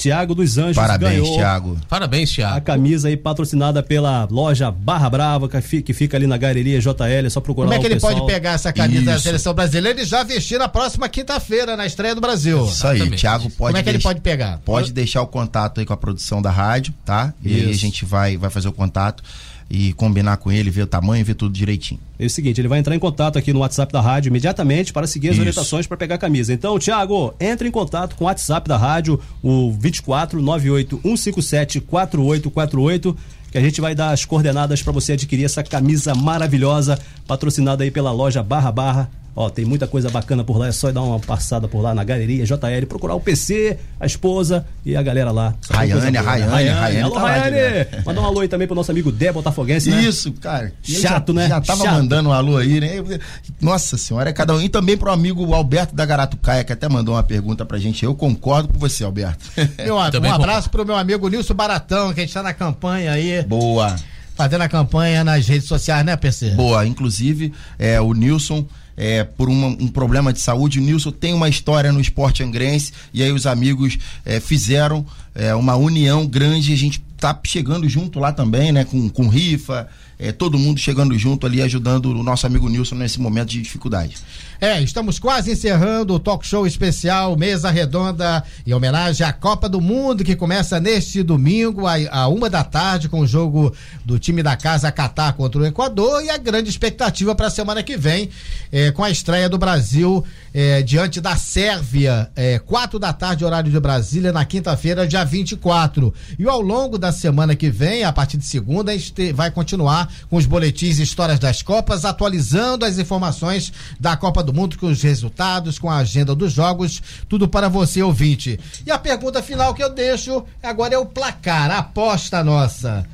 Tiago dos Anjos Parabéns, ganhou Thiago. Parabéns, a Thiago. camisa aí patrocinada pela loja Barra Brava, que fi- que fica ali na galeria JL, é só procurar Como é que ele pessoal. pode pegar essa camisa da Isso. seleção brasileira e já vestir na próxima quinta-feira, na estreia do Brasil? Isso aí, Exatamente. Thiago pode Como é que ele deixar- pode pegar? Pode deixar o contato aí com a produção da rádio, tá? E aí a Isso. gente vai, vai fazer o contato e combinar com ele, ver o tamanho, ver tudo direitinho. É o seguinte, ele vai entrar em contato aqui no WhatsApp da rádio imediatamente para seguir as Isso. orientações para pegar a camisa. Então, Thiago, entre em contato com o WhatsApp da rádio, o 24 98 157 4848, que a gente vai dar as coordenadas para você adquirir essa camisa maravilhosa, patrocinada aí pela loja Barra Barra. Ó, tem muita coisa bacana por lá, é só dar uma passada por lá na galeria JL, procurar o PC, a esposa e a galera lá. Rayane, Rayane, Rayane Alô, tá Rayane! Mandar um alô aí também pro nosso amigo Dé Botafoguense, né? Isso, cara. Chato, já, né? Já tava Chato. mandando um alô aí, né? Nossa senhora, é cada um. E também pro amigo Alberto da Garatucaia, que até mandou uma pergunta pra gente. Eu concordo com você, Alberto. Meu, um Também abraço pro meu amigo Nilson Baratão, que a gente tá na campanha aí, Boa. fazendo a campanha nas redes sociais, né, PC? Boa, inclusive é, o Nilson, é, por uma- um problema de saúde, o Nilson tem uma história no esporte angrense e aí os amigos é, fizeram é, uma união grande, a gente tá chegando junto lá também, né, com, com rifa, é, todo mundo chegando junto ali, ajudando o nosso amigo Nilson nesse momento de dificuldade. É, estamos quase encerrando o talk show especial Mesa Redonda em homenagem à Copa do Mundo que começa neste domingo a, a uma da tarde com o jogo do time da casa Catar contra o Equador e a grande expectativa para a semana que vem é, com a estreia do Brasil é, diante da Sérvia, é, quatro da tarde horário de Brasília na quinta-feira dia 24 e ao longo da semana que vem a partir de segunda a gente te- vai continuar com os boletins e histórias das Copas atualizando as informações da Copa do Mundo com os resultados, com a agenda dos jogos, tudo para você ouvinte. E a pergunta final que eu deixo agora é o placar, a aposta nossa.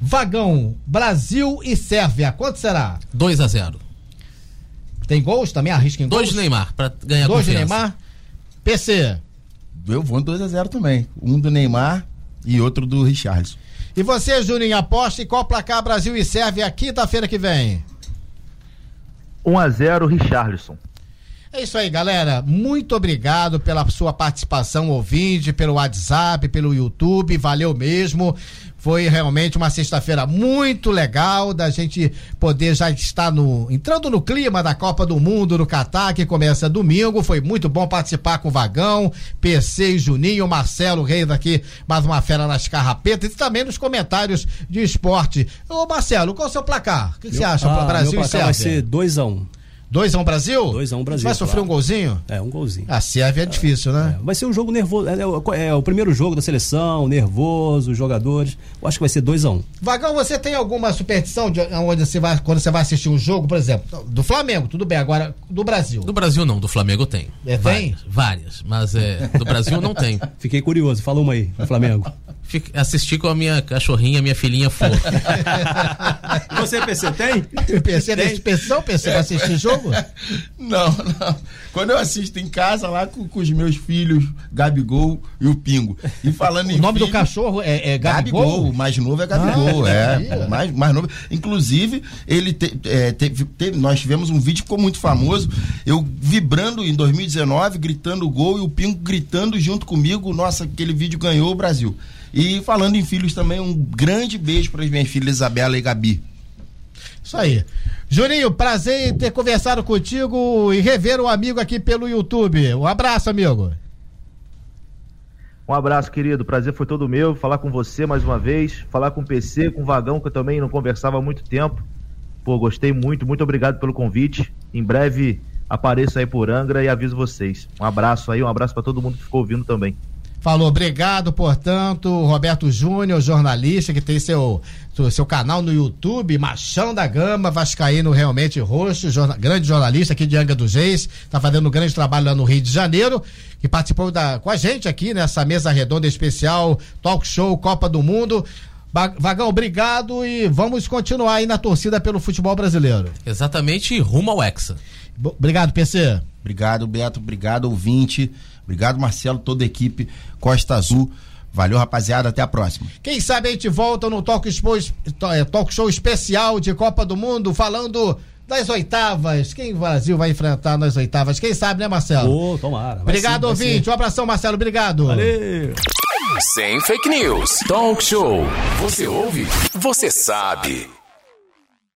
Vagão, Brasil e Sérvia, quanto será? 2 a 0 Tem gols também? Arrisca em Dois gols? de Neymar, pra ganhar Dois de confiança. Neymar? PC. Eu vou 2 a 0 também. Um do Neymar e outro do Richarlison. E você, Juninho, aposta em qual placar Brasil e Sérvia quinta-feira que vem? 1 a 0 Richarlison. É isso aí, galera. Muito obrigado pela sua participação, ouvinte, pelo WhatsApp, pelo YouTube. Valeu mesmo. Foi realmente uma sexta-feira muito legal da gente poder já estar no entrando no clima da Copa do Mundo no Catar, que começa domingo. Foi muito bom participar com o Vagão, PC e Juninho, Marcelo Reis aqui, mais uma fera nas carrapetas e também nos comentários de esporte. Ô Marcelo, qual é o seu placar? O que, que você acha Ah, para Brasil meu e placar Sérvia? vai ser 2x1. 2x1 Brasil? 2 a 1 Brasil, Vai sofrer claro. um golzinho? É, um golzinho. A Sérvia é difícil, né? É, vai ser um jogo nervoso. É, é o- é o primeiro jogo da seleção, nervoso, os jogadores. Eu acho que vai ser 2x1. Vagão, você tem alguma superstição de onde você vai, quando você vai assistir um jogo, por exemplo, do Flamengo, tudo bem, agora do Brasil. Do Brasil não, do Flamengo tem. É, tem? Várias, várias, mas é, do Brasil não tem. Fiquei curioso. Fala uma aí, do Flamengo. Assistir com a minha cachorrinha, minha filhinha Flor. Você, PC, tem? PC tem inspeção, PC, pra assistir jogo? Não, não. Quando eu assisto em casa, lá com, com os meus filhos, Gabigol e o Pingo. E falando o nome filho, do cachorro é, é Gabigol? Gabigol? O mais novo é Gabigol, ah, é. Mais, mais novo. Inclusive, ele te, é, teve, teve, nós tivemos um vídeo que ficou muito famoso. Eu vibrando em 2019, gritando gol e o Pingo gritando junto comigo. Nossa, aquele vídeo ganhou o Brasil. E falando em filhos também, um grande beijo para as minhas filhas Isabela e Gabi. Isso aí. Juninho, prazer em ter conversado contigo e rever o amigo aqui pelo YouTube. Um abraço, amigo. Um abraço, querido. Prazer foi todo meu. Falar com você mais uma vez. Falar com o PC, com o Vagão, que eu também não conversava há muito tempo. Pô, gostei muito. Muito obrigado pelo convite. Em breve apareço aí por Angra e aviso vocês. Um abraço aí, um abraço para todo mundo que ficou ouvindo também. Falou, obrigado, portanto, Roberto Júnior, jornalista que tem seu, seu canal no YouTube, Machão da Gama, Vascaíno realmente roxo, jornal, grande jornalista aqui de Anga dos Reis, tá fazendo um grande trabalho lá no Rio de Janeiro, que participou da, com a gente aqui nessa mesa redonda especial, talk show Copa do Mundo. Vagão, obrigado e vamos continuar aí na torcida pelo futebol brasileiro. Exatamente, rumo ao Hexa. Obrigado, PC. Obrigado, Beto. Obrigado, ouvinte. Obrigado, Marcelo, toda a equipe Costa Azul. Valeu, rapaziada. Até a próxima. Quem sabe a gente volta no Talk, Show, é, talk Show especial de Copa do Mundo, falando das oitavas. Quem o Brasil vai enfrentar nas oitavas? Quem sabe, né, Marcelo? Oh, tomara. Obrigado, sim, ouvinte. Um abração, Marcelo. Obrigado. Valeu. Sem fake news. Talk Show. Você ouve? Você sabe.